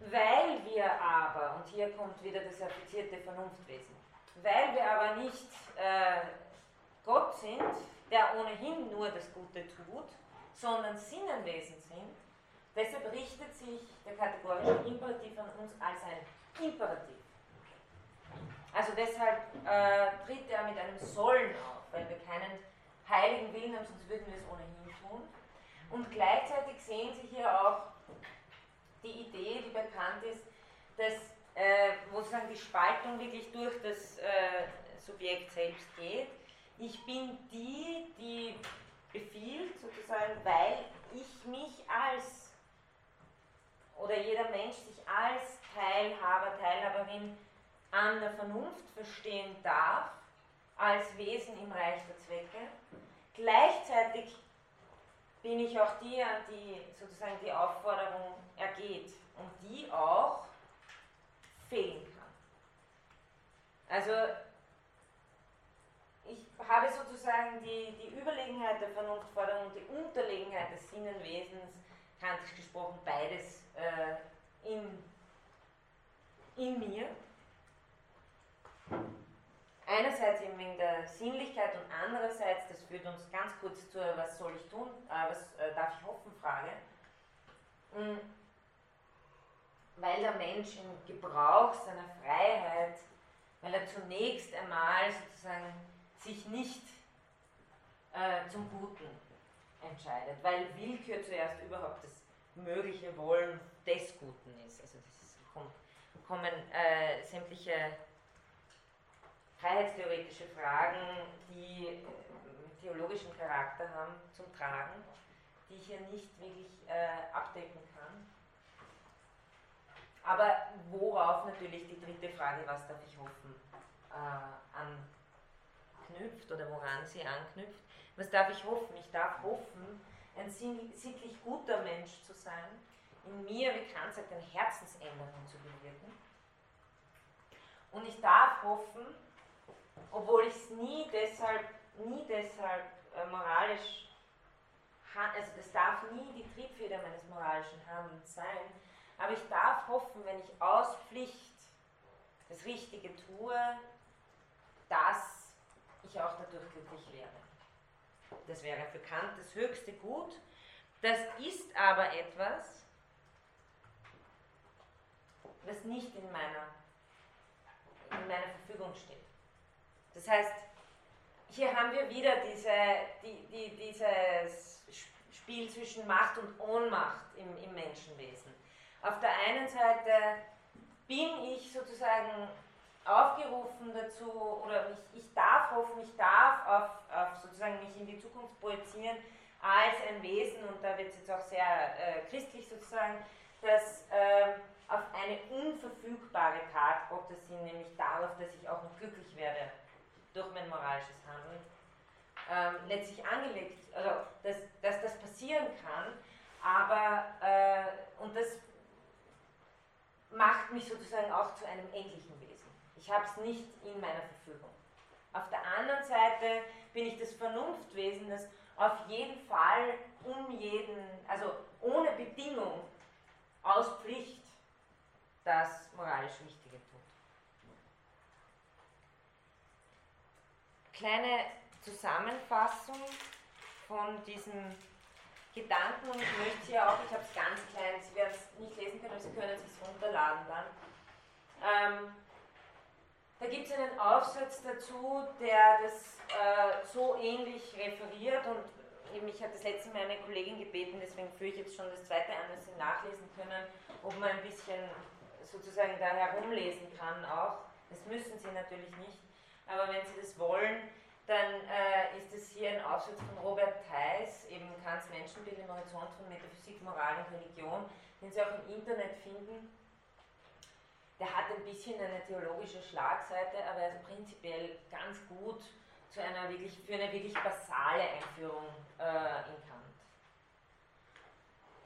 Weil wir aber, und hier kommt wieder das applizierte Vernunftwesen, weil wir aber nicht äh, Gott sind, der ohnehin nur das Gute tut, sondern Sinnenwesen sind, deshalb richtet sich der kategorische Imperativ an uns als ein Imperativ. Also deshalb äh, tritt er mit einem Sollen auf, weil wir keinen heiligen Willen haben, sonst würden wir es ohnehin tun. Und gleichzeitig sehen Sie hier auch die Idee, die bekannt ist, dass äh, wo sozusagen die Spaltung wirklich durch das äh, Subjekt selbst geht. Ich bin die, die befiehlt, sozusagen, weil ich mich als oder jeder Mensch sich als Teilhaber, Teilhaberin an der Vernunft verstehen darf, als Wesen im Reich der Zwecke. Gleichzeitig bin ich auch die, an die sozusagen die Aufforderung ergeht und die auch fehlen kann. Also ich habe sozusagen die, die Überlegenheit der Vernunftforderung und die Unterlegenheit des Sinnenwesens, kantisch gesprochen, beides äh, in, in mir. Einerseits eben wegen der Sinnlichkeit und andererseits, das führt uns ganz kurz zur Was soll ich tun, äh, was äh, darf ich hoffen, Frage. Mhm weil der Mensch im Gebrauch seiner Freiheit, weil er zunächst einmal sozusagen sich nicht äh, zum Guten entscheidet, weil Willkür zuerst überhaupt das mögliche Wollen des Guten ist. Also das ist, kommen äh, sämtliche freiheitstheoretische Fragen, die äh, theologischen Charakter haben, zum Tragen, die ich hier nicht wirklich äh, abdecken kann. Aber worauf natürlich die dritte Frage, was darf ich hoffen, äh, anknüpft oder woran sie anknüpft. Was darf ich hoffen? Ich darf hoffen, ein sittlich guter Mensch zu sein, in mir, wie Kant sagt, eine Herzensänderung zu bewirken. Und ich darf hoffen, obwohl ich es nie deshalb, nie deshalb äh, moralisch, also das darf nie die Triebfeder meines moralischen Handelns sein, aber ich darf hoffen, wenn ich aus Pflicht das Richtige tue, dass ich auch dadurch glücklich werde. Das wäre für Kant das höchste Gut. Das ist aber etwas, was nicht in meiner, in meiner Verfügung steht. Das heißt, hier haben wir wieder diese, die, die, dieses Spiel zwischen Macht und Ohnmacht im, im Menschenwesen. Auf der einen Seite bin ich sozusagen aufgerufen dazu, oder ich, ich darf hoffen, ich darf auf, auf, sozusagen mich in die Zukunft projizieren als ein Wesen, und da wird es jetzt auch sehr äh, christlich sozusagen, das äh, auf eine unverfügbare Tat Gottes hin, nämlich darauf, dass ich auch noch glücklich werde durch mein moralisches Handeln, ähm, letztlich angelegt, also dass, dass das passieren kann, aber, äh, und das macht mich sozusagen auch zu einem endlichen Wesen. Ich habe es nicht in meiner Verfügung. Auf der anderen Seite bin ich das Vernunftwesen, das auf jeden Fall um jeden, also ohne Bedingung, aus Pflicht das moralisch Wichtige tut. Kleine Zusammenfassung von diesem Gedanken und ich möchte hier auch, ich habe es ganz klein, Sie werden es nicht lesen können, aber Sie können es runterladen dann. Ähm, da gibt es einen Aufsatz dazu, der das äh, so ähnlich referiert und ich hatte das letzte Mal eine Kollegin gebeten, deswegen führe ich jetzt schon das zweite an, dass Sie nachlesen können, ob man ein bisschen sozusagen da herumlesen kann auch. Das müssen Sie natürlich nicht, aber wenn Sie das wollen, dann äh, ist es hier ein Aufsatz von Robert Theis, eben Kants Menschenbild im Horizont von Metaphysik, Moral und Religion, den Sie auch im Internet finden. der hat ein bisschen eine theologische Schlagseite, aber er ist prinzipiell ganz gut zu einer wirklich, für eine wirklich basale Einführung äh, in Kant.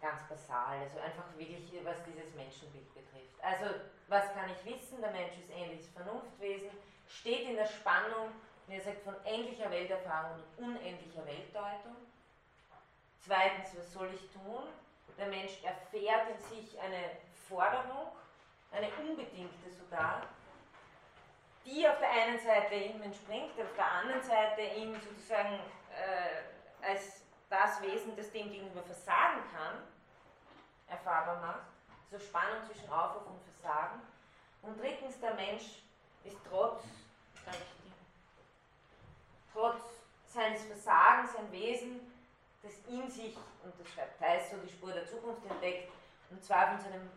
Ganz basal, also einfach wirklich, was dieses Menschenbild betrifft. Also, was kann ich wissen? Der Mensch ist ähnliches Vernunftwesen, steht in der Spannung, wie er sagt, von endlicher Welterfahrung und unendlicher Weltdeutung. Zweitens, was soll ich tun? Der Mensch erfährt in sich eine Forderung, eine unbedingte sogar, die auf der einen Seite ihm entspringt, auf der anderen Seite ihm sozusagen äh, als das Wesen, das dem gegenüber versagen kann, erfahrbar macht. So Spannung zwischen Aufruf und Versagen. Und drittens, der Mensch ist trotz, trotz seines Versagens ein Wesen, das in sich, und das schreibt Theiss so, die Spur der Zukunft entdeckt, und zwar von seinem,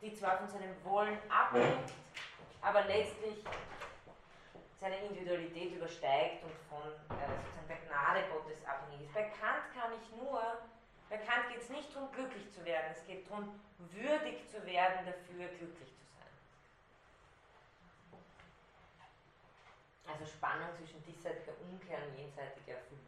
die zwar von seinem Wollen abhängt, aber letztlich seine Individualität übersteigt und von äh, sozusagen der Gnade Gottes abhängig ist. Bei Kant kann ich nur, bei Kant geht es nicht darum, glücklich zu werden, es geht darum, würdig zu werden, dafür glücklich zu sein. Also Spannung zwischen diesseitiger Umkehr und jenseitiger Erfüllung.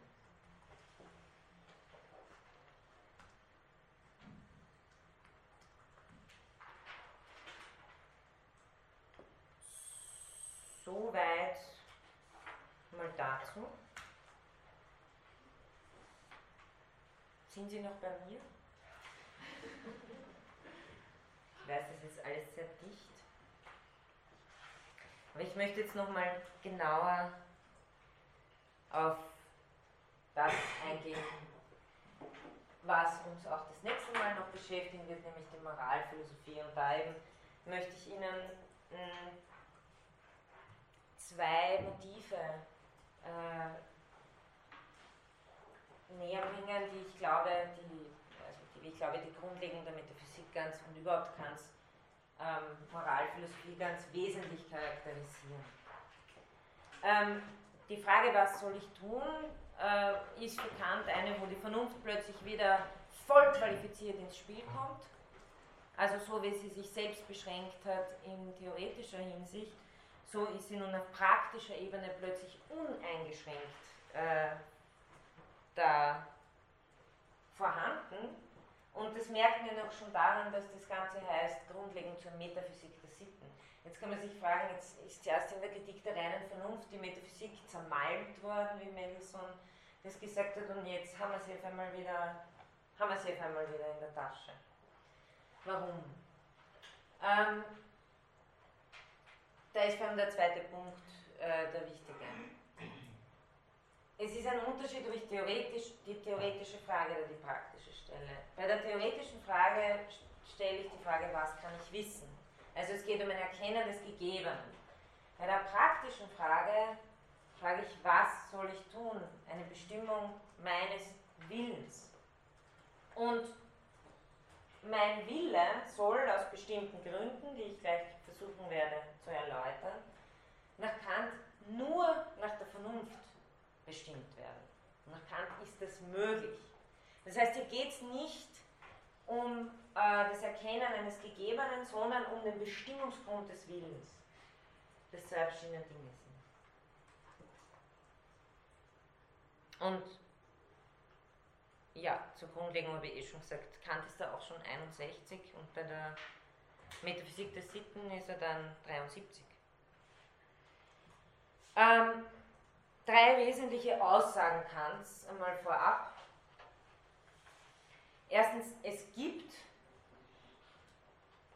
Soweit mal dazu. Sind Sie noch bei mir? Ich weiß, das ist alles sehr dicht. Aber ich möchte jetzt nochmal genauer auf das eingehen, was uns auch das nächste Mal noch beschäftigen wird, nämlich die Moralphilosophie. Und da eben möchte ich Ihnen hm, zwei Motive äh, näher bringen, die ich glaube, die, also die, ich glaube, die Grundlegung der Metaphysik ganz und überhaupt Kants ähm, Moralphilosophie ganz wesentlich charakterisieren. Ähm, die Frage, was soll ich tun, äh, ist Kant eine, wo die Vernunft plötzlich wieder voll qualifiziert ins Spiel kommt. Also so wie sie sich selbst beschränkt hat in theoretischer Hinsicht so ist sie nun auf praktischer Ebene plötzlich uneingeschränkt äh, da vorhanden. Und das merken wir noch schon daran, dass das Ganze heißt Grundlegung zur Metaphysik der Sitten. Jetzt kann man sich fragen, jetzt ist zuerst in der Kritik der reinen Vernunft die Metaphysik zermalmt worden, wie Mendelssohn das gesagt hat, und jetzt haben wir sie auf einmal wieder, haben wir sie auf einmal wieder in der Tasche. Warum? Ähm, da ist vor allem der zweite Punkt äh, der wichtige. Es ist ein Unterschied, ob ich theoretisch, die theoretische Frage oder die praktische stelle. Bei der theoretischen Frage stelle ich die Frage, was kann ich wissen? Also es geht um ein Erkennen des Gegebenen. Bei der praktischen Frage frage ich, was soll ich tun? Eine Bestimmung meines Willens. Und mein Wille soll aus bestimmten Gründen, die ich gleich versuchen werde zu erläutern, nach Kant nur nach der Vernunft bestimmt werden. Nach Kant ist das möglich. Das heißt, hier geht es nicht um äh, das Erkennen eines Gegebenen, sondern um den Bestimmungsgrund des Willens, das zwei verschiedene Dinge sind. Und ja, zur Grundlegung habe ich eh schon gesagt, Kant ist da auch schon 61 und bei der Metaphysik der Sitten ist er dann 73. Ähm, drei wesentliche Aussagen Kants einmal vorab. Erstens, es gibt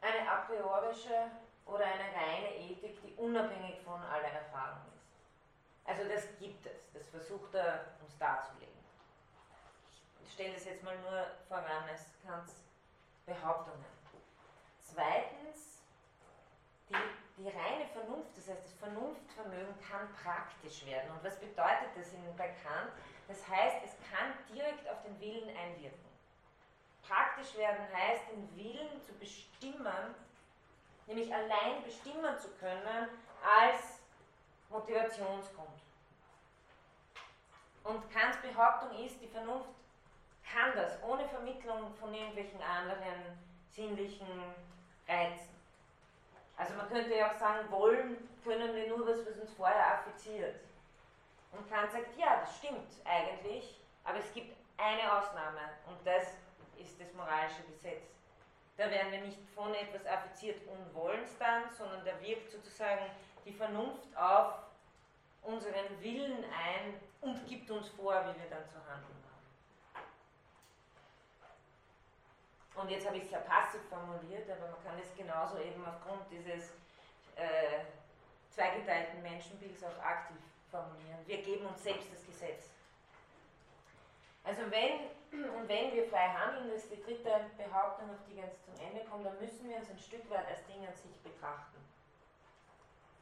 eine a priorische oder eine reine Ethik, die unabhängig von aller Erfahrung ist. Also das gibt es, das versucht er uns darzulegen. Ich stelle das jetzt mal nur voran als Kants Behauptungen. Zweitens, die, die reine Vernunft, das heißt das Vernunftvermögen kann praktisch werden. Und was bedeutet das in, bei Kant? Das heißt, es kann direkt auf den Willen einwirken. Praktisch werden heißt, den Willen zu bestimmen, nämlich allein bestimmen zu können als Motivationsgrund. Und Kants Behauptung ist, die Vernunft kann das ohne Vermittlung von irgendwelchen anderen sinnlichen reizen. Also man könnte ja auch sagen, wollen können wir nur was, was uns vorher affiziert. Und Kant sagt, ja, das stimmt eigentlich, aber es gibt eine Ausnahme und das ist das moralische Gesetz. Da werden wir nicht von etwas affiziert unwollens dann, sondern da wirkt sozusagen die Vernunft auf unseren Willen ein und gibt uns vor, wie wir dann zu handeln haben. Und jetzt habe ich es ja passiv formuliert, aber man kann es genauso eben aufgrund dieses äh, zweigeteilten Menschenbilds auch aktiv formulieren. Wir geben uns selbst das Gesetz. Also wenn und wenn wir frei handeln, das ist die dritte Behauptung, auf die wir jetzt zum Ende kommen, dann müssen wir uns ein Stück weit als Ding an sich betrachten.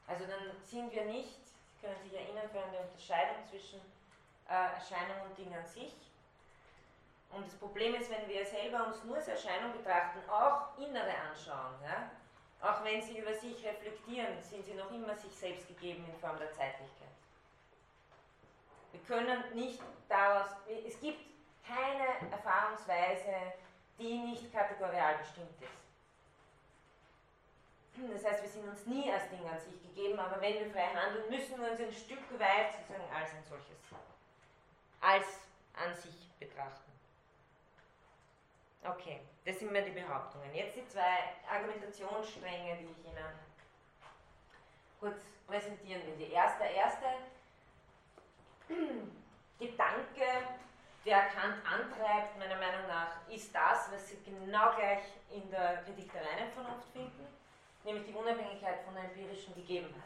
Also dann sind wir nicht, Sie können sich erinnern, für eine Unterscheidung zwischen äh, Erscheinung und Ding an sich. Und das Problem ist, wenn wir selber uns nur als Erscheinung betrachten, auch innere anschauen, ja, auch wenn sie über sich reflektieren, sind sie noch immer sich selbst gegeben in Form der Zeitlichkeit. Wir können nicht daraus, es gibt keine Erfahrungsweise, die nicht kategorial bestimmt ist. Das heißt, wir sind uns nie als Ding an sich gegeben, aber wenn wir frei handeln, müssen wir uns ein Stück weit sozusagen als ein solches, als an sich betrachten. Okay, das sind mir die Behauptungen. Jetzt die zwei Argumentationsstränge, die ich Ihnen kurz präsentieren will. Die erste, erste Gedanke, der Kant antreibt, meiner Meinung nach, ist das, was Sie genau gleich in der Kritik der reinen Vernunft finden, nämlich die Unabhängigkeit von der empirischen Gegebenheit.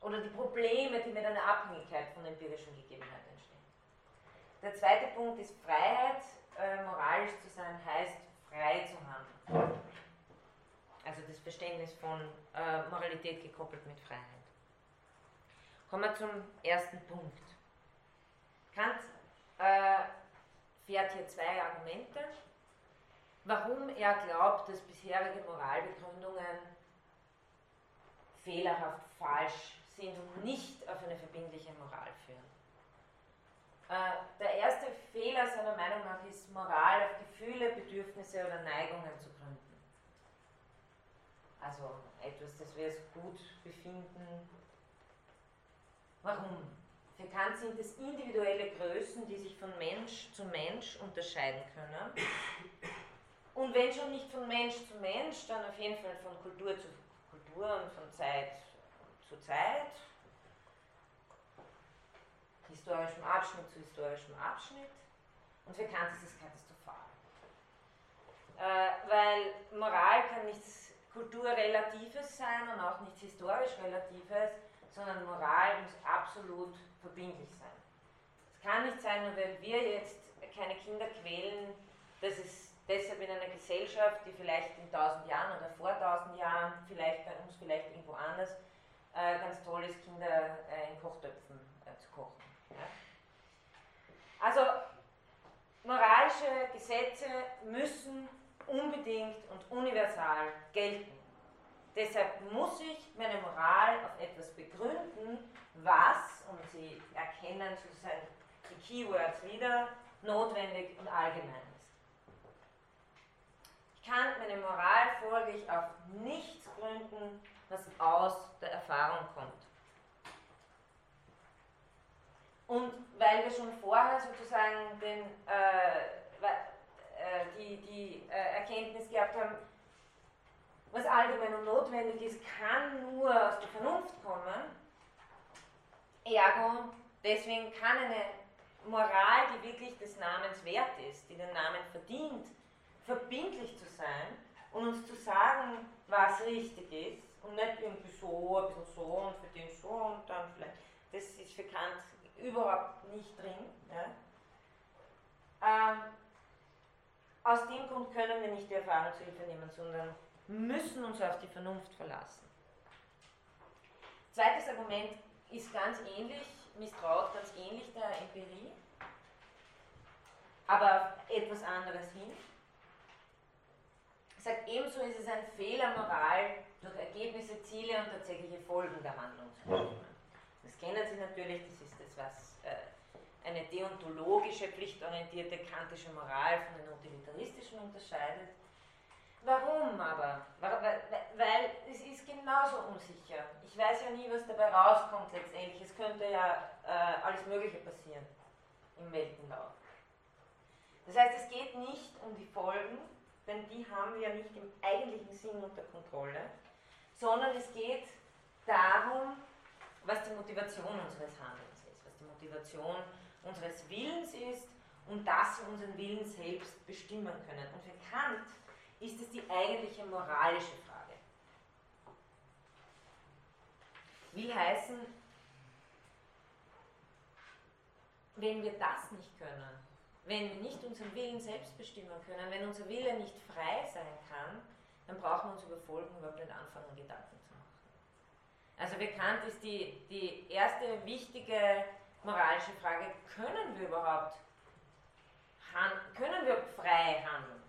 Oder die Probleme, die mit einer Abhängigkeit von der empirischen Gegebenheit entstehen. Der zweite Punkt ist Freiheit. Äh, moralisch zu sein heißt, frei zu handeln. Also das Verständnis von äh, Moralität gekoppelt mit Freiheit. Kommen wir zum ersten Punkt. Kant äh, fährt hier zwei Argumente, warum er glaubt, dass bisherige Moralbegründungen fehlerhaft falsch sind und nicht auf eine verbindliche Moral führen. Äh, der erste Fehler seiner Meinung nach ist, Moral auf Gefühle, Bedürfnisse oder Neigungen zu gründen. Also etwas, das wir als gut befinden, Warum? Für Kant sind es individuelle Größen, die sich von Mensch zu Mensch unterscheiden können. Und wenn schon nicht von Mensch zu Mensch, dann auf jeden Fall von Kultur zu Kultur und von Zeit zu Zeit, historischem Abschnitt zu historischem Abschnitt. Und für Kant ist es katastrophal. Äh, weil Moral kann nichts Kulturrelatives sein und auch nichts historisch Relatives, sondern Moral muss absolut verbindlich sein. Es kann nicht sein, nur weil wir jetzt keine Kinder quälen, dass es deshalb in einer Gesellschaft, die vielleicht in tausend Jahren oder vor tausend Jahren, vielleicht bei uns, vielleicht irgendwo anders, äh, ganz toll ist, Kinder äh, in Kochtöpfen äh, zu kochen. Also moralische Gesetze müssen unbedingt und universal gelten. Deshalb muss ich meine Moral auf etwas begründen, was, und Sie erkennen sozusagen die Keywords wieder, notwendig und allgemein ist. Ich kann meine Moral folglich auf nichts gründen, was aus der Erfahrung kommt. Und weil wir schon vorher sozusagen den, äh, äh die, die äh, Erkenntnis gehabt haben, was allgemein und notwendig ist, kann nur aus der Vernunft kommen. Ergo, deswegen kann eine Moral, die wirklich des Namens wert ist, die den Namen verdient, verbindlich zu sein und uns zu sagen, was richtig ist und nicht irgendwie so, ein bisschen so und für den so und dann vielleicht. Das ist für Kant überhaupt nicht drin. Ja. Ähm, aus dem Grund können wir nicht die Erfahrung zu Hilfe nehmen, sondern müssen uns auf die Vernunft verlassen. Zweites Argument ist ganz ähnlich, misstraut ganz ähnlich der Empirie, aber etwas anderes hin. Sagt, ebenso ist es ein Fehler, Moral durch Ergebnisse, Ziele und tatsächliche Folgen der Handlung zu bestimmen. Das kennen Sie natürlich, das ist das, was äh, eine deontologische, pflichtorientierte kantische Moral von einer utilitaristischen unterscheidet. Warum aber? Weil, weil, es ist genauso unsicher. Ich weiß ja nie, was dabei rauskommt letztendlich. Es könnte ja äh, alles Mögliche passieren im Weltenlauf. Das heißt, es geht nicht um die Folgen, denn die haben wir ja nicht im eigentlichen Sinn unter Kontrolle, sondern es geht darum, was die Motivation unseres Handelns ist, was die Motivation unseres Willens ist und dass wir unseren Willen selbst bestimmen können. Und für Kant ist es die eigentliche moralische Frage. Will heißen, wenn wir das nicht können, wenn wir nicht unseren Willen selbst bestimmen können, wenn unser Wille nicht frei sein kann, dann brauchen wir uns über Folgen überhaupt nicht anfangen, Gedanken. Also bekannt ist die, die erste wichtige moralische Frage, können wir überhaupt können wir frei handeln?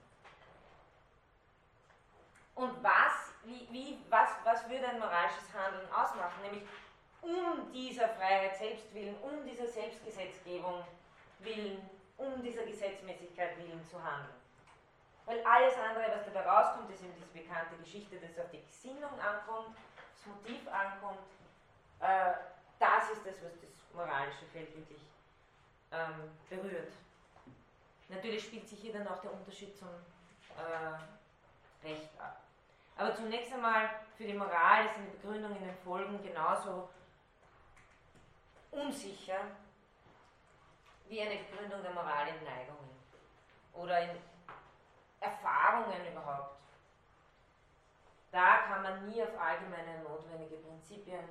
Und was, wie, wie, was, was würde ein moralisches Handeln ausmachen? Nämlich um dieser Freiheit selbst willen, um dieser Selbstgesetzgebung willen, um dieser Gesetzmäßigkeit willen zu handeln. Weil alles andere, was dabei rauskommt, ist eben diese bekannte Geschichte, dass es auf die Gesinnung ankommt, Motiv ankommt. Äh, das ist das, was das moralische Feld wirklich ähm, berührt. Natürlich spielt sich hier dann auch der Unterschied zum äh, Recht ab. Aber zunächst einmal für die Moral ist eine Begründung in den Folgen genauso unsicher wie eine Begründung der Moral in Neigungen oder in Erfahrungen überhaupt. Da kann man nie auf allgemeine notwendige Prinzipien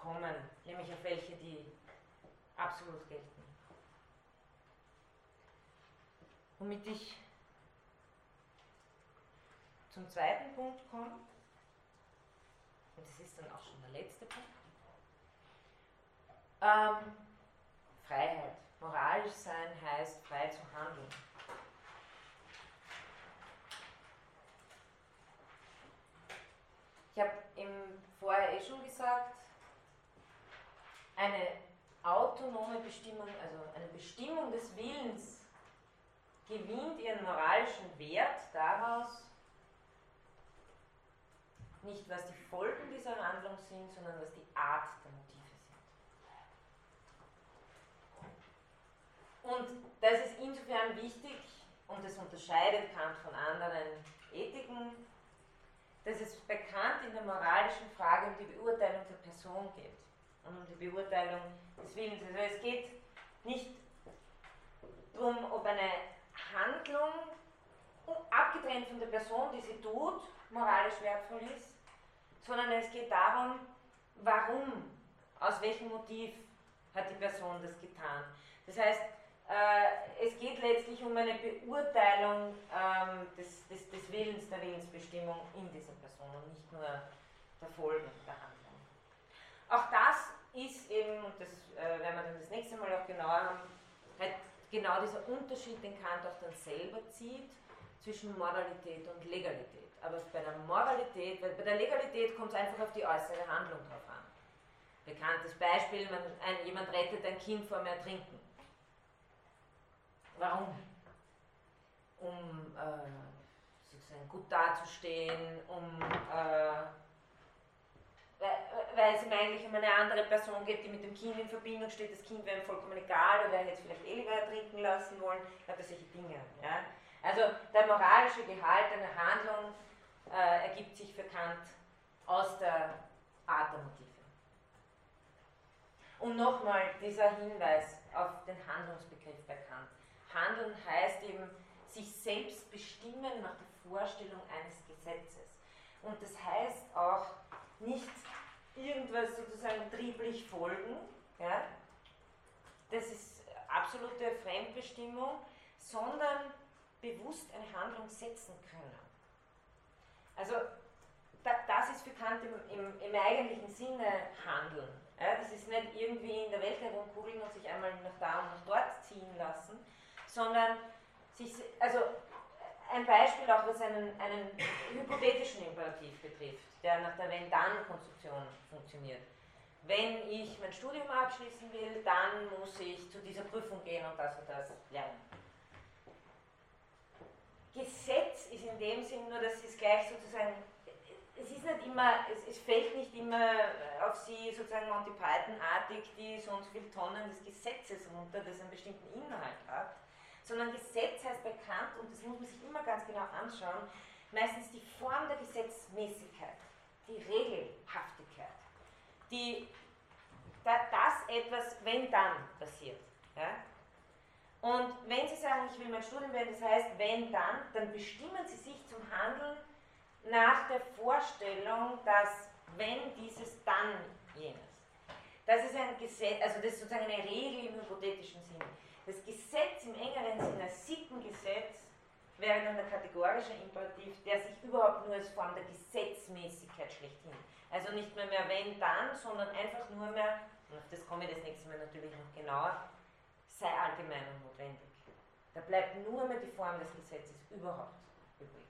kommen, nämlich auf welche, die absolut gelten. Womit ich zum zweiten Punkt komme, und das ist dann auch schon der letzte Punkt, ähm, Freiheit. Moralisch sein heißt frei zu handeln. Ich habe vorher eh schon gesagt, eine autonome Bestimmung, also eine Bestimmung des Willens gewinnt ihren moralischen Wert daraus, nicht was die Folgen dieser Handlung sind, sondern was die Art der Motive sind. Und das ist insofern wichtig, und das unterscheidet Kant von anderen Ethiken, dass es bekannt in der moralischen Frage um die Beurteilung der Person geht und um die Beurteilung des Willens. Also es geht nicht darum, ob eine Handlung, abgetrennt von der Person, die sie tut, moralisch wertvoll ist, sondern es geht darum, warum, aus welchem Motiv hat die Person das getan. Das heißt, es geht letztlich um eine Beurteilung ähm, des, des, des, Willens, der Willensbestimmung in dieser Person und nicht nur der Folgen der Handlung. Auch das ist eben, und das äh, werden wir dann das nächste Mal auch genauer haben, halt genau dieser Unterschied, den Kant auch dann selber zieht zwischen Moralität und Legalität. Aber bei der Moralität, bei der Legalität kommt es einfach auf die äußere Handlung drauf an. Bekanntes Beispiel, man, ein, jemand rettet ein Kind vor dem Ertrinken. Warum? Um äh, sozusagen gut dazustehen, um äh, weil es ihm eigentlich um eine andere Person geht, die mit dem Kind in Verbindung steht. Das Kind wäre ihm vollkommen egal oder er hätte es vielleicht eh lieber ertrinken lassen wollen. Lauter solche Dinge. Ja? Also der moralische Gehalt einer Handlung äh, ergibt sich für Kant aus der Art der Motive. Und nochmal dieser Hinweis auf den Handlungsbegriff bei Kant. Handeln heißt eben sich selbst bestimmen nach der Vorstellung eines Gesetzes. Und das heißt auch nicht irgendwas sozusagen trieblich folgen. Ja? Das ist absolute Fremdbestimmung, sondern bewusst eine Handlung setzen können. Also da, das ist für Kant im, im, im eigentlichen Sinne Handeln. Ja, das ist nicht irgendwie in der Welt herumkugeln und sich einmal nach da und nach dort ziehen lassen, sondern sich, also ein Beispiel auch, was einen, einen hypothetischen Imperativ betrifft, der nach der Wenn-Dann-Konstruktion funktioniert. Wenn ich mein Studium abschließen will, dann muss ich zu dieser Prüfung gehen und das und das lernen. Gesetz ist in dem Sinn nur, dass es gleich sozusagen, es ist nicht immer, es, es fällt nicht immer auf sie sozusagen Monty Python-artig die so und so viele Tonnen des Gesetzes runter, das einen bestimmten Inhalt hat, sondern Gesetz heißt bekannt, und das muss man sich immer ganz genau anschauen, meistens die Form der Gesetzmäßigkeit, die Regelhaftigkeit, die, da, das etwas, wenn dann passiert. Ja? Und wenn Sie sagen, ich will mein Studium werden, das heißt, wenn dann, dann bestimmen Sie sich zum Handeln nach der Vorstellung, dass wenn dieses, dann jenes. Das ist ein Gesetz, also das ist sozusagen eine Regel im hypothetischen Sinne. Das Gesetz im engeren Sinne, Sittengesetz, wäre dann der kategorische Imperativ, der sich überhaupt nur als Form der Gesetzmäßigkeit schlechthin. Also nicht mehr mehr wenn, dann, sondern einfach nur mehr, und auf das komme ich das nächste Mal natürlich noch genauer, sei allgemein und notwendig. Da bleibt nur mehr die Form des Gesetzes überhaupt übrig.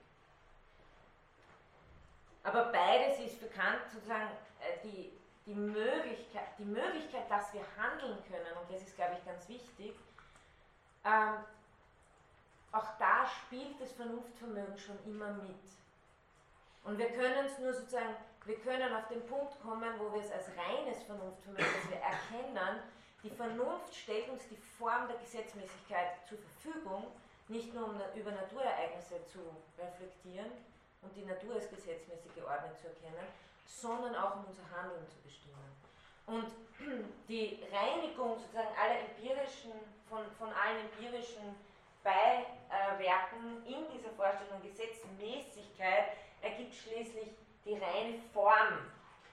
Aber beides ist bekannt, sozusagen äh, die, die, Möglichkeit, die Möglichkeit, dass wir handeln können, und das ist, glaube ich, ganz wichtig, ähm, auch da spielt das Vernunftvermögen schon immer mit. Und wir können es nur sozusagen, wir können auf den Punkt kommen, wo wir es als reines Vernunftvermögen, das wir erkennen, die Vernunft stellt uns die Form der Gesetzmäßigkeit zur Verfügung, nicht nur um über Naturereignisse zu reflektieren und die Natur als gesetzmäßig geordnet zu erkennen, sondern auch um unser Handeln zu bestimmen. Und die Reinigung sozusagen aller empirischen, von, von allen empirischen Beiwerken in dieser Vorstellung Gesetzmäßigkeit ergibt schließlich die reine Form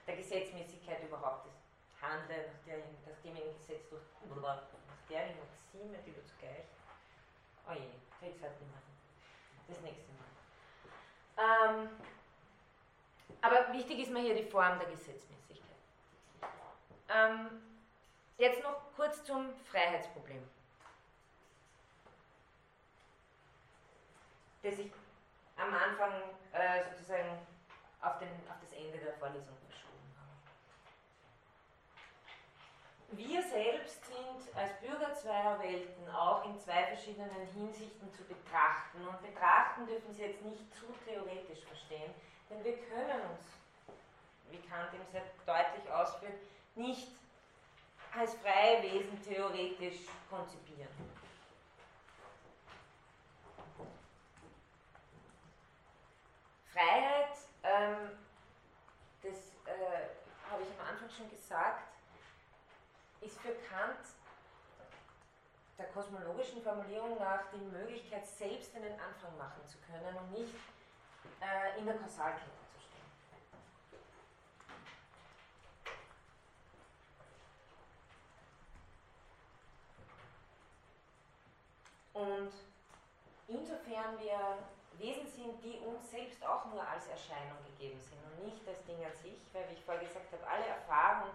der Gesetzmäßigkeit überhaupt des handle nach, der, nach dem im Gesetz durch, nach der Maxime, die du zugleich, oh je, krieg's halt nicht mehr. Das nächste Mal. Ähm, aber wichtig ist mir hier die Form der Gesetzmäßigkeit. Ähm, jetzt noch kurz zum Freiheitsproblem. Das ich am Anfang äh, sozusagen auf, den, auf das Ende der Vorlesung Wir selbst sind als Bürger zweier Welten auch in zwei verschiedenen Hinsichten zu betrachten. Und betrachten dürfen Sie jetzt nicht zu theoretisch verstehen, denn wir können uns, wie Kant eben sehr deutlich ausführt, nicht als freie Wesen theoretisch konzipieren. Freiheit, ähm, das äh, habe ich am Anfang schon gesagt, ist für Kant der kosmologischen Formulierung nach die Möglichkeit, selbst einen Anfang machen zu können und nicht äh, in der Kausalkette zu stehen. Und insofern wir Wesen sind, die uns selbst auch nur als Erscheinung gegeben sind und nicht als Ding an sich, weil, wie ich vorher gesagt habe, alle Erfahrungen,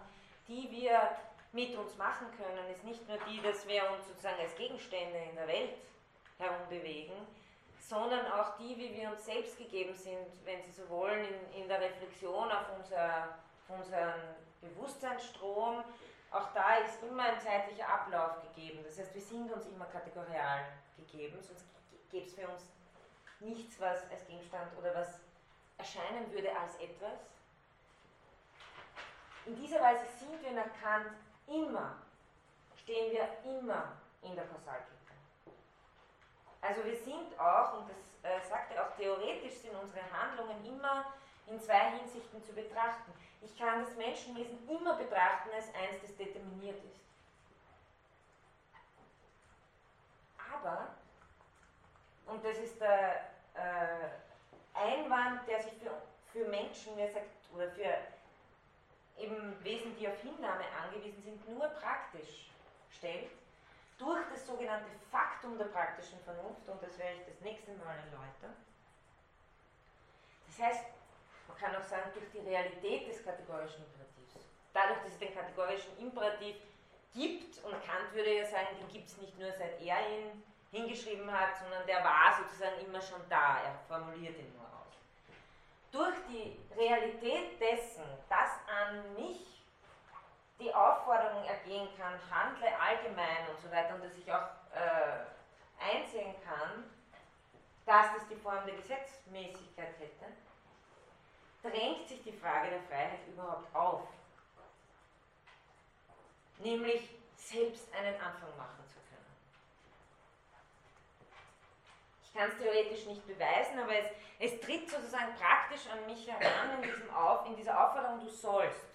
die wir mit uns machen können, ist nicht nur die, dass wir uns sozusagen als Gegenstände in der Welt herumbewegen, sondern auch die, wie wir uns selbst gegeben sind, wenn Sie so wollen, in, in der Reflexion auf, unser, auf unseren Bewusstseinsstrom. Auch da ist immer ein zeitlicher Ablauf gegeben. Das heißt, wir sind uns immer kategorial gegeben, sonst gäbe es für uns nichts, was als Gegenstand oder was erscheinen würde als etwas. In dieser Weise sind wir nach Kant immer, stehen wir immer in der Kausalkette. Also wir sind auch, und das äh, sagt er auch theoretisch, sind unsere Handlungen immer in zwei Hinsichten zu betrachten. Ich kann das Menschenwesen immer betrachten als eins, das determiniert ist. Aber, und das ist der äh, Einwand, der sich für, für Menschen, wie er sagt, oder für eben Wesen, die auf Hinnahme angewiesen sind, nur praktisch stellt, durch das sogenannte Faktum der praktischen Vernunft, und das werde ich das nächste Mal erläutern. Das heißt, man kann auch sagen, durch die Realität des kategorischen Imperativs. Dadurch, dass es den kategorischen Imperativ gibt, und Kant würde ja sagen, den gibt es nicht nur seit er ihn hingeschrieben hat, sondern der war sozusagen immer schon da, er formuliert ihn nur durch die Realität dessen, dass an mich die Aufforderung ergehen kann, handle allgemein und so weiter und dass ich auch äh, einsehen kann, dass das die Form der Gesetzmäßigkeit hätte, drängt sich die Frage der Freiheit überhaupt auf. Nämlich selbst einen Anfang machen zu können. Ich kann es theoretisch nicht beweisen, aber es, es tritt sozusagen praktisch an mich heran in, diesem auf, in dieser Aufforderung, du sollst.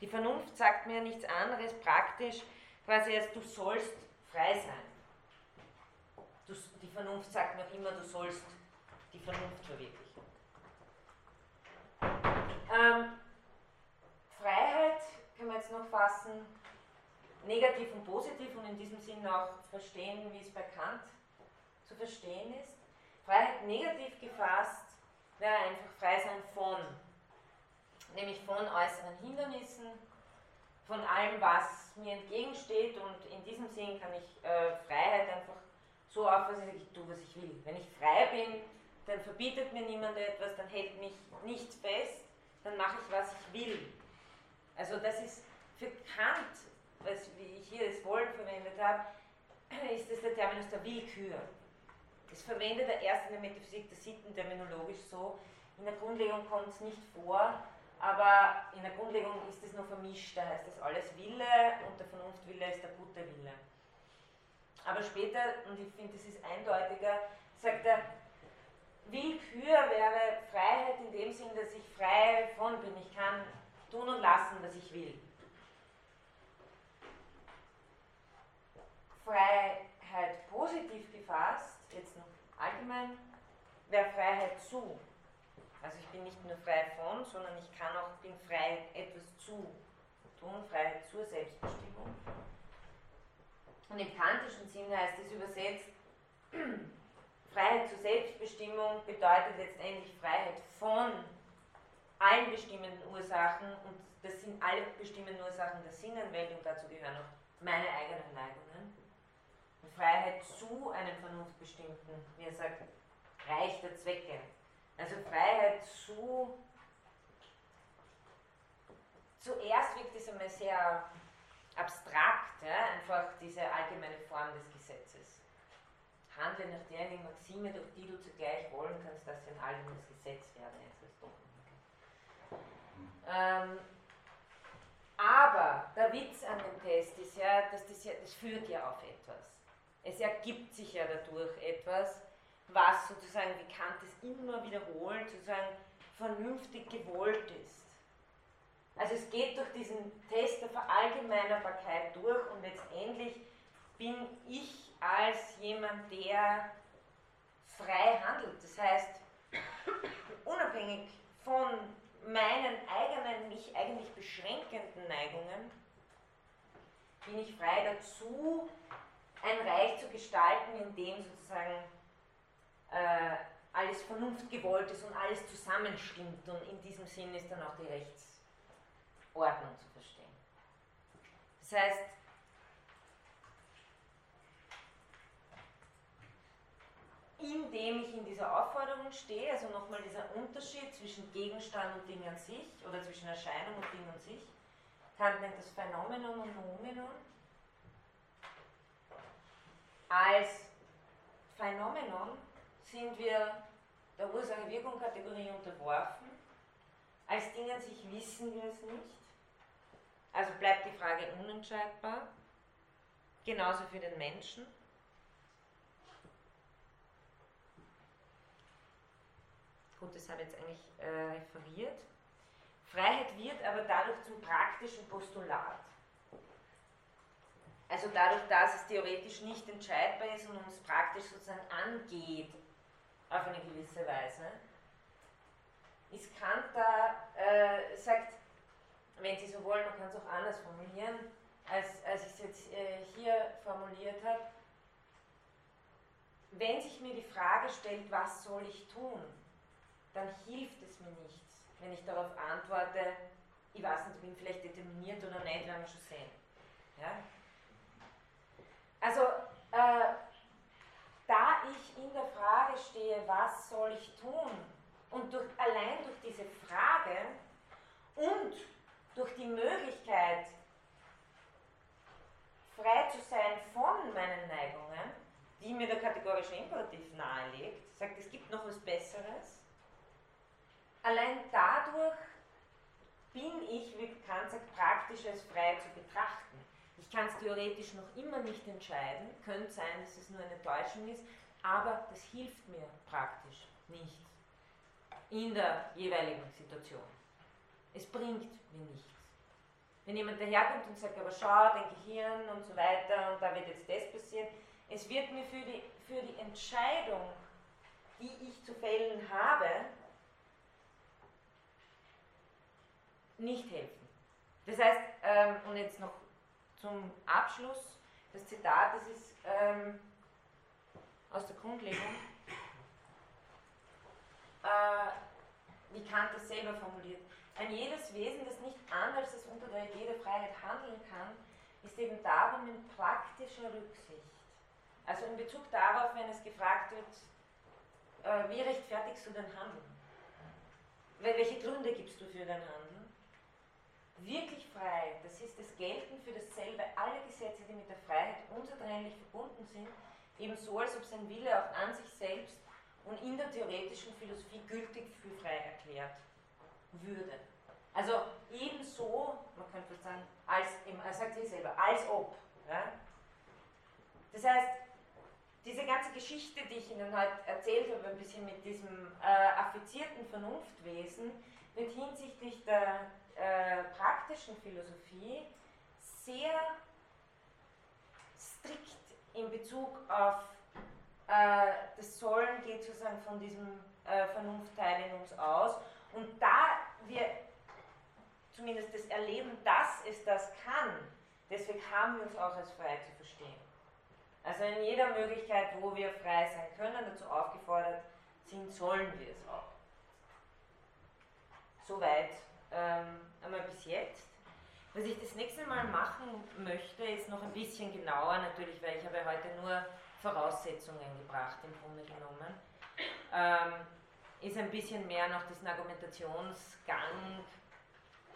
Die Vernunft sagt mir nichts anderes praktisch, quasi als du sollst frei sein. Du, die Vernunft sagt mir auch immer, du sollst die Vernunft verwirklichen. Ähm, Freiheit können wir jetzt noch fassen, negativ und positiv und in diesem Sinn auch verstehen, wie es bei Kant zu verstehen ist. Freiheit negativ gefasst wäre einfach frei sein von, nämlich von äußeren Hindernissen, von allem, was mir entgegensteht und in diesem Sinn kann ich äh, Freiheit einfach so auffassen, dass ich tue, was ich will. Wenn ich frei bin, dann verbietet mir niemand etwas, dann hält mich nichts fest, dann mache ich, was ich will. Also das ist für Kant, was, wie ich hier das Wollen verwendet habe, ist das der Terminus der Willkür. Das verwendet er erst in der Metaphysik der Sitten terminologisch so. In der Grundlegung kommt es nicht vor, aber in der Grundlegung ist es noch vermischt. Da heißt das alles Wille und der Vernunftwille ist der gute Wille. Aber später, und ich finde, das ist eindeutiger, sagt er, Willkür wäre Freiheit in dem Sinn, dass ich frei von bin. Ich kann tun und lassen, was ich will. Freiheit positiv gefasst, jetzt noch allgemein, wäre Freiheit zu. Also ich bin nicht nur frei von, sondern ich kann auch, bin frei, etwas zu tun, Freiheit zur Selbstbestimmung. Und im kantischen Sinne heißt es übersetzt, Freiheit zur Selbstbestimmung bedeutet letztendlich Freiheit von allen bestimmenden Ursachen und das sind alle bestimmenden Ursachen der Sinnenwelt und dazu gehören auch meine eigenen Neigungen. Und Freiheit zu einem vernunftbestimmten, wie er sagt, Reich der Zwecke. Also Freiheit zu. Zuerst wirkt es einmal sehr abstrakt, ja? einfach diese allgemeine Form des Gesetzes. Handle nach derjenigen Maxime, durch die du zugleich wollen kannst, dass sie in allem das Gesetz werden. Ähm, aber der Witz an dem Test ist ja, dass das, ja, das führt ja auf etwas. Es ergibt sich ja dadurch etwas, was sozusagen, wie Kant es immer wiederholt, sozusagen vernünftig gewollt ist. Also es geht durch diesen Test der Verallgemeinerbarkeit durch und letztendlich bin ich als jemand, der frei handelt. Das heißt, unabhängig von meinen eigenen, mich eigentlich beschränkenden Neigungen, bin ich frei dazu, ein Reich zu gestalten, in dem sozusagen äh, alles vernunftgewollt ist und alles zusammenstimmt. Und in diesem Sinn ist dann auch die Rechtsordnung zu verstehen. Das heißt, indem ich in dieser Aufforderung stehe, also nochmal dieser Unterschied zwischen Gegenstand und Ding an sich oder zwischen Erscheinung und Ding an sich, Kant nennt das Phänomenon und Nomenon, als Phänomenon sind wir der Ursache-Wirkung-Kategorie unterworfen. Als Ding an sich wissen wir es nicht. Also bleibt die Frage unentscheidbar. Genauso für den Menschen. Gut, das habe ich jetzt eigentlich äh, referiert. Freiheit wird aber dadurch zum praktischen Postulat. Also dadurch, dass es theoretisch nicht entscheidbar ist und uns praktisch sozusagen angeht, auf eine gewisse Weise, ist Kant da, äh, sagt, wenn Sie so wollen, man kann es auch anders formulieren, als, als ich es jetzt äh, hier formuliert habe, wenn sich mir die Frage stellt, was soll ich tun, dann hilft es mir nichts, wenn ich darauf antworte, ich weiß nicht, ich bin vielleicht determiniert oder nicht, werden wir schon sehen. Ja? Also, äh, da ich in der Frage stehe, was soll ich tun, und durch, allein durch diese Frage und durch die Möglichkeit, frei zu sein von meinen Neigungen, die mir der kategorische Imperativ nahelegt, sagt, es gibt noch was Besseres. Allein dadurch bin ich, wie Kant sagt, praktisch als frei zu betrachten. Ich kann es theoretisch noch immer nicht entscheiden, könnte sein, dass es nur eine Täuschung ist, aber das hilft mir praktisch nicht in der jeweiligen Situation. Es bringt mir nichts. Wenn jemand daherkommt und sagt, aber schau, dein Gehirn und so weiter und da wird jetzt das passieren, es wird mir für die, für die Entscheidung, die ich zu fällen habe, nicht helfen. Das heißt, ähm, und jetzt noch zum Abschluss, das Zitat, das ist ähm, aus der Grundlegung, äh, wie Kant das selber formuliert. Ein jedes Wesen, das nicht anders als unter der Idee der Freiheit handeln kann, ist eben darum in praktischer Rücksicht. Also in Bezug darauf, wenn es gefragt wird, äh, wie rechtfertigst du dein Handeln? Welche Gründe gibst du für dein Handeln? Wirklich frei, das ist das Gelten für dasselbe alle Gesetze, die mit der Freiheit unzertrennlich verbunden sind, ebenso als ob sein Wille auch an sich selbst und in der theoretischen Philosophie gültig für frei erklärt würde. Also ebenso, man könnte sagen, als, er sagt sie selber, als ob. Ja? Das heißt, diese ganze Geschichte, die ich Ihnen heute erzählt habe, ein bisschen mit diesem äh, affizierten Vernunftwesen, wird hinsichtlich der äh, praktischen Philosophie sehr strikt in Bezug auf äh, das Sollen geht sozusagen von diesem äh, Vernunftteil in uns aus. Und da wir zumindest das erleben, dass es das kann, deswegen haben wir uns auch als frei zu verstehen. Also in jeder Möglichkeit, wo wir frei sein können, dazu aufgefordert sind, sollen wir es auch. Soweit ähm, einmal bis jetzt. Was ich das nächste Mal machen möchte, ist noch ein bisschen genauer, natürlich, weil ich habe heute nur Voraussetzungen gebracht, im Grunde genommen. Ähm, ist ein bisschen mehr nach diesem Argumentationsgang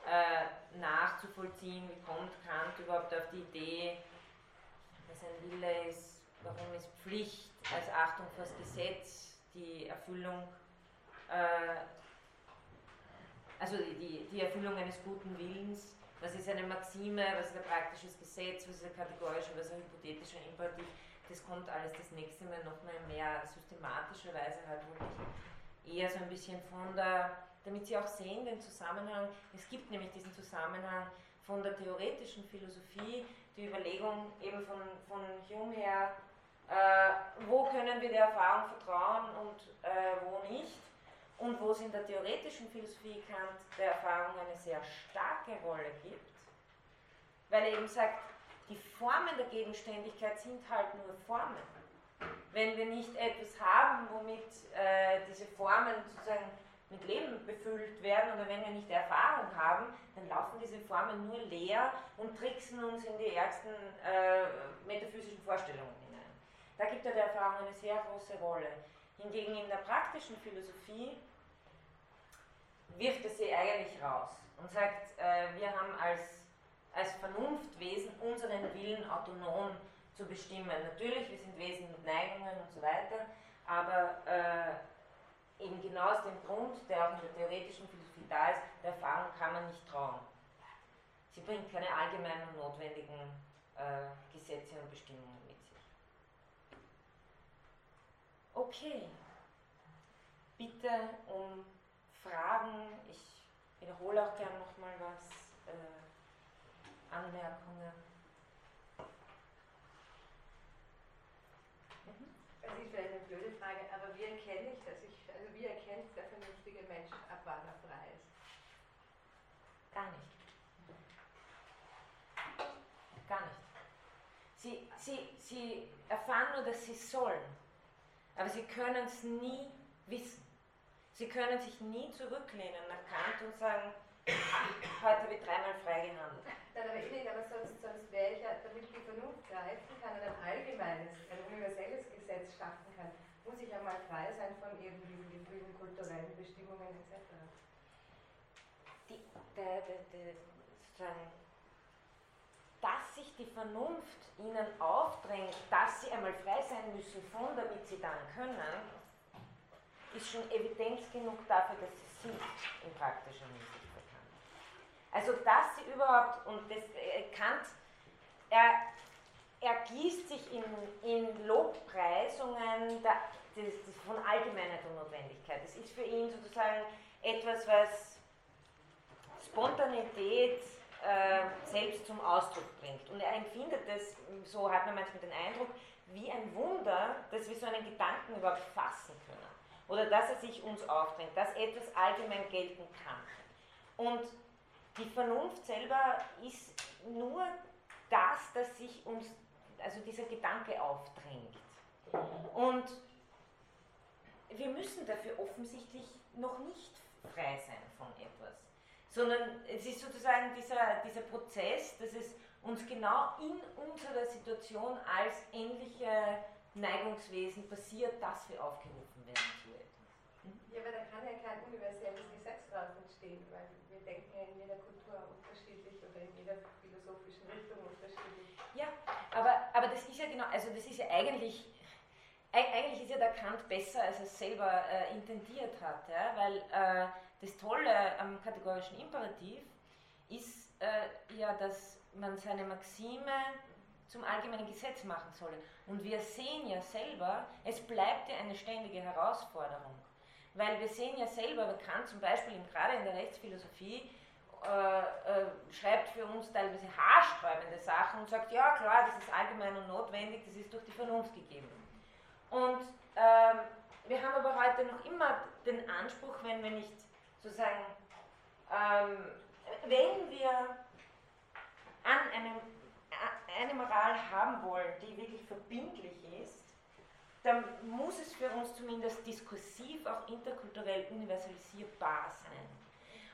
äh, nachzuvollziehen, wie kommt Kant überhaupt auf die Idee, was ein Wille ist, warum ist Pflicht als Achtung vor das Gesetz die Erfüllung, äh, also die, die Erfüllung eines guten Willens, was ist eine Maxime, was ist ein praktisches Gesetz, was ist ein kategorischer, was ist ein hypothetischer Imperativ das kommt alles das nächste Mal nochmal mehr systematischerweise halt wirklich eher so ein bisschen von der, damit Sie auch sehen den Zusammenhang, es gibt nämlich diesen Zusammenhang von der theoretischen Philosophie, die Überlegung eben von, von Hume her, äh, wo können wir der Erfahrung vertrauen und äh, wo nicht. Und wo es in der theoretischen Philosophie Kant der Erfahrung eine sehr starke Rolle gibt, weil er eben sagt, die Formen der Gegenständigkeit sind halt nur Formen. Wenn wir nicht etwas haben, womit äh, diese Formen sozusagen mit Leben befüllt werden oder wenn wir nicht Erfahrung haben, dann laufen diese Formen nur leer und tricksen uns in die ärgsten äh, metaphysischen Vorstellungen hinein. Da gibt ja der Erfahrung eine sehr große Rolle. Hingegen in der praktischen Philosophie wirft er sie eigentlich raus und sagt, äh, wir haben als als Vernunftwesen unseren Willen autonom zu bestimmen. Natürlich, wir sind Wesen mit Neigungen und so weiter, aber äh, eben genau aus dem Grund, der auch in der theoretischen Philosophie da ist, der Erfahrung kann man nicht trauen. Sie bringt keine allgemeinen und notwendigen äh, Gesetze und Bestimmungen mit sich. Okay, bitte um Fragen. Ich wiederhole auch gern nochmal was. Äh, Anmerkungen? Mhm. Das ist vielleicht eine blöde Frage, aber wie erkenne ich das? Ich, also wie erkennt der vernünftige Mensch, ab wann er frei ist? Gar nicht. Gar nicht. Sie, sie, sie erfahren nur, dass sie sollen, aber sie können es nie wissen. Sie können sich nie zurücklehnen nach Kant und sagen, Heute habe ich dreimal frei gehandelt. Nein, aber ich nicht, aber sonst, sonst wäre ich ja, damit die Vernunft greifen kann und ein allgemeines, ein universelles Gesetz schaffen kann, muss ich ja mal frei sein von diesen Gefühlen, kulturellen Bestimmungen etc. Die, der, der, der, sozusagen, dass sich die Vernunft ihnen aufdrängt, dass sie einmal frei sein müssen von, damit sie dann können, ist schon Evidenz genug dafür, dass sie sind in praktischer Hinsicht bekannt. Also dass sie überhaupt, und das äh, Kant, er, er gießt sich in, in Lobpreisungen der, des, des, von Allgemeinheit und Notwendigkeit. Das ist für ihn sozusagen etwas, was Spontanität äh, selbst zum Ausdruck bringt. Und er empfindet das, so hat man manchmal den Eindruck, wie ein Wunder, dass wir so einen Gedanken überhaupt fassen können. Oder dass er sich uns aufdrängt, dass etwas allgemein gelten kann. Und die Vernunft selber ist nur das, dass sich uns, also dieser Gedanke aufdrängt. Und wir müssen dafür offensichtlich noch nicht frei sein von etwas sondern es ist sozusagen dieser, dieser Prozess, dass es uns genau in unserer Situation als ähnliche Neigungswesen passiert, dass wir aufgerufen werden zu etwas. Mhm. Ja, aber da kann ja kein universelles Gesetz drauf entstehen, weil wir denken ja in jeder Kultur unterschiedlich oder in jeder philosophischen Richtung unterschiedlich. Ja, aber, aber das ist ja genau, also das ist ja eigentlich eigentlich ist ja der Kant besser, als er es selber äh, intendiert hat, ja? weil äh, das Tolle am kategorischen Imperativ ist äh, ja, dass man seine Maxime zum allgemeinen Gesetz machen solle. Und wir sehen ja selber, es bleibt ja eine ständige Herausforderung. Weil wir sehen ja selber, man kann zum Beispiel gerade in der Rechtsphilosophie äh, äh, schreibt für uns teilweise haarsträubende Sachen und sagt, ja klar, das ist allgemein und notwendig, das ist durch die Vernunft gegeben. Und ähm, wir haben aber heute noch immer den Anspruch, wenn wir nicht sozusagen, ähm, wenn wir an einem, eine Moral haben wollen, die wirklich verbindlich ist, dann muss es für uns zumindest diskursiv auch interkulturell universalisierbar sein.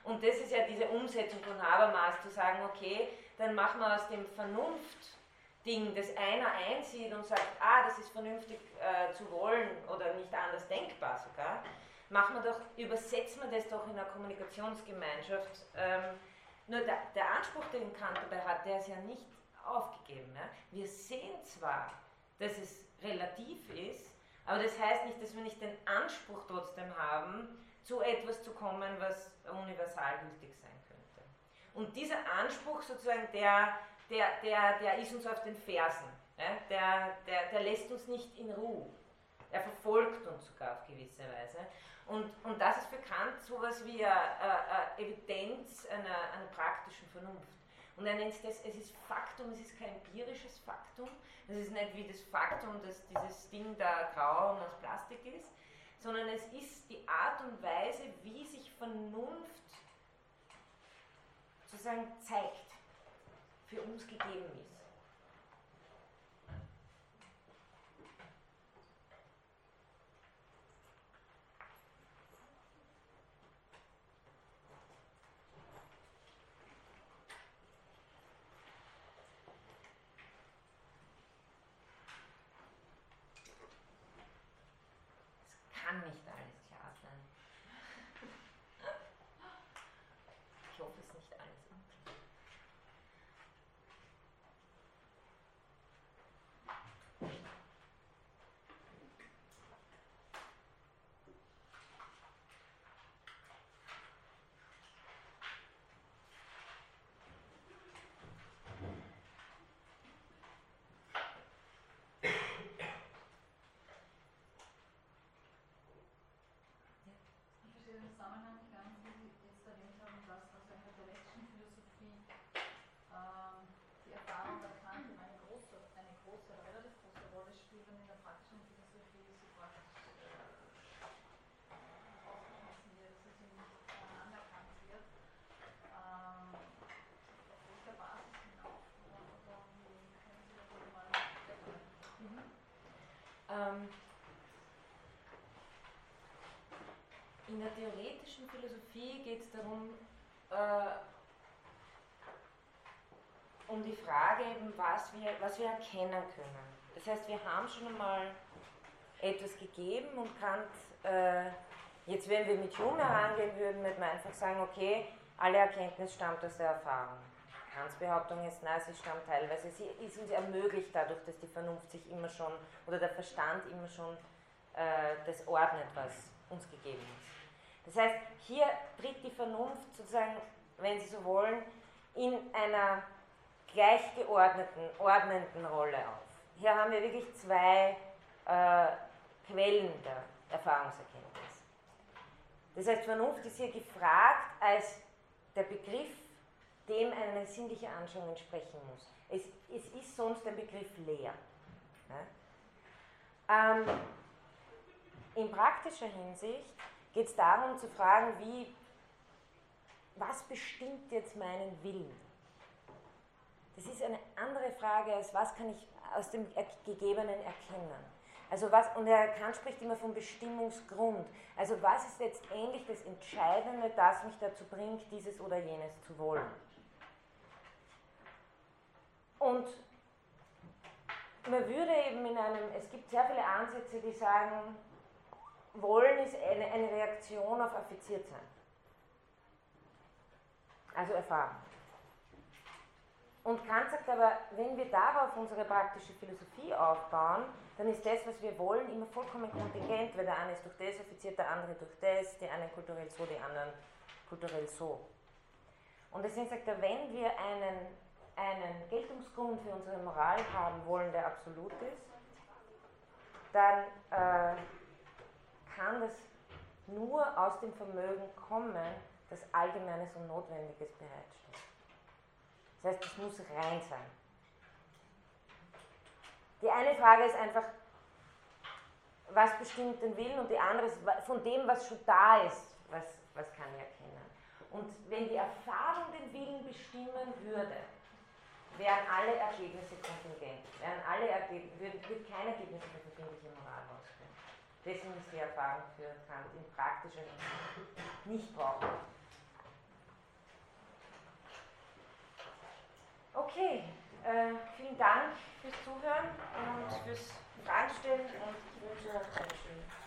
Und das ist ja diese Umsetzung von Habermas, zu sagen, okay, dann machen wir aus dem Vernunftding, das einer einsieht und sagt, ah, das ist vernünftig äh, zu wollen oder nicht anders denkbar sogar, machen wir doch, übersetzen wir das doch in einer Kommunikationsgemeinschaft. Ähm, nur der, der, Anspruch, den Kant dabei hat, der ist ja nicht aufgegeben. Ja? Wir sehen zwar, dass es relativ ist, aber das heißt nicht, dass wir nicht den Anspruch trotzdem haben, zu etwas zu kommen, was universal gültig sein könnte. Und dieser Anspruch sozusagen, der, der, der, der ist uns auf den Fersen. Ja? Der, der, der lässt uns nicht in Ruhe. Er verfolgt uns sogar auf gewisse Weise. Und, und das ist Kant so etwas wie eine, eine Evidenz einer, einer, praktischen Vernunft. Und er nennt es, es ist Faktum, es ist kein empirisches Faktum. Es ist nicht wie das Faktum, dass dieses Ding da grau und aus Plastik ist, sondern es ist die Art und Weise, wie sich Vernunft sozusagen zeigt, für uns gegeben ist. kann nicht alles klar sein. Ich hoffe, es ist nicht alles unklar. Zusammenhang ganz, wie Sie jetzt erwähnt haben, dass aus einer dialektischen Philosophie ähm, die Erfahrung der Kant eine große, eine große, relativ große Rolle spielt und in der praktischen Philosophie sie praktisch äh, ausgeschlossen wird, dass sie nicht äh, anerkannt wird. Ähm, auf welcher Basis hinauf? Oder wie können Sie darüber mal mhm. Ähm, In der theoretischen Philosophie geht es darum, äh, um die Frage, eben, was, wir, was wir erkennen können. Das heißt, wir haben schon einmal etwas gegeben und Kant, äh, jetzt wenn wir mit Hume herangehen würden, würde man einfach sagen, okay, alle Erkenntnis stammt aus der Erfahrung. Kants Behauptung ist, na, sie stammt teilweise, sie ist uns ermöglicht dadurch, dass die Vernunft sich immer schon, oder der Verstand immer schon äh, das ordnet, was uns gegeben ist. Das heißt, hier tritt die Vernunft sozusagen, wenn Sie so wollen, in einer gleichgeordneten, ordnenden Rolle auf. Hier haben wir wirklich zwei äh, Quellen der Erfahrungserkenntnis. Das heißt, Vernunft ist hier gefragt als der Begriff, dem eine sinnliche Anschauung entsprechen muss. Es, es ist sonst ein Begriff leer. Ja? Ähm, in praktischer Hinsicht geht es darum zu fragen, wie, was bestimmt jetzt meinen Willen? Das ist eine andere Frage als was kann ich aus dem Gegebenen erkennen. Also was, und Herr Kant spricht immer vom Bestimmungsgrund. Also was ist letztendlich das Entscheidende, das mich dazu bringt, dieses oder jenes zu wollen? Und man würde eben in einem, es gibt sehr viele Ansätze, die sagen, wollen ist eine, eine Reaktion auf Affiziertsein. Also Erfahrung. Und Kant sagt aber, wenn wir darauf unsere praktische Philosophie aufbauen, dann ist das, was wir wollen, immer vollkommen kontingent, weil der eine ist durch das offiziert, der andere durch das, die einen kulturell so, die anderen kulturell so. Und deswegen sagt er, wenn wir einen, einen Geltungsgrund für unsere Moral haben wollen, der absolut ist, dann äh, kann das nur aus dem Vermögen kommen, das Allgemeines und Notwendiges bereitstellt. Das heißt, es muss rein sein. Die eine Frage ist einfach, was bestimmt den Willen und die andere ist von dem, was schon da ist, was, was kann ich erkennen. Und wenn die Erfahrung den Willen bestimmen würde, wären alle Ergebnisse kontingent, wären alle Ergebnisse, würde, würde kein Ergebnis für verbindliche Moral rauskommen. Deswegen ist die Erfahrung für Kant in praktischer Hinsicht nicht brauchbar. Okay, äh, vielen Dank fürs Zuhören und fürs Fragen und ich wünsche einen schönen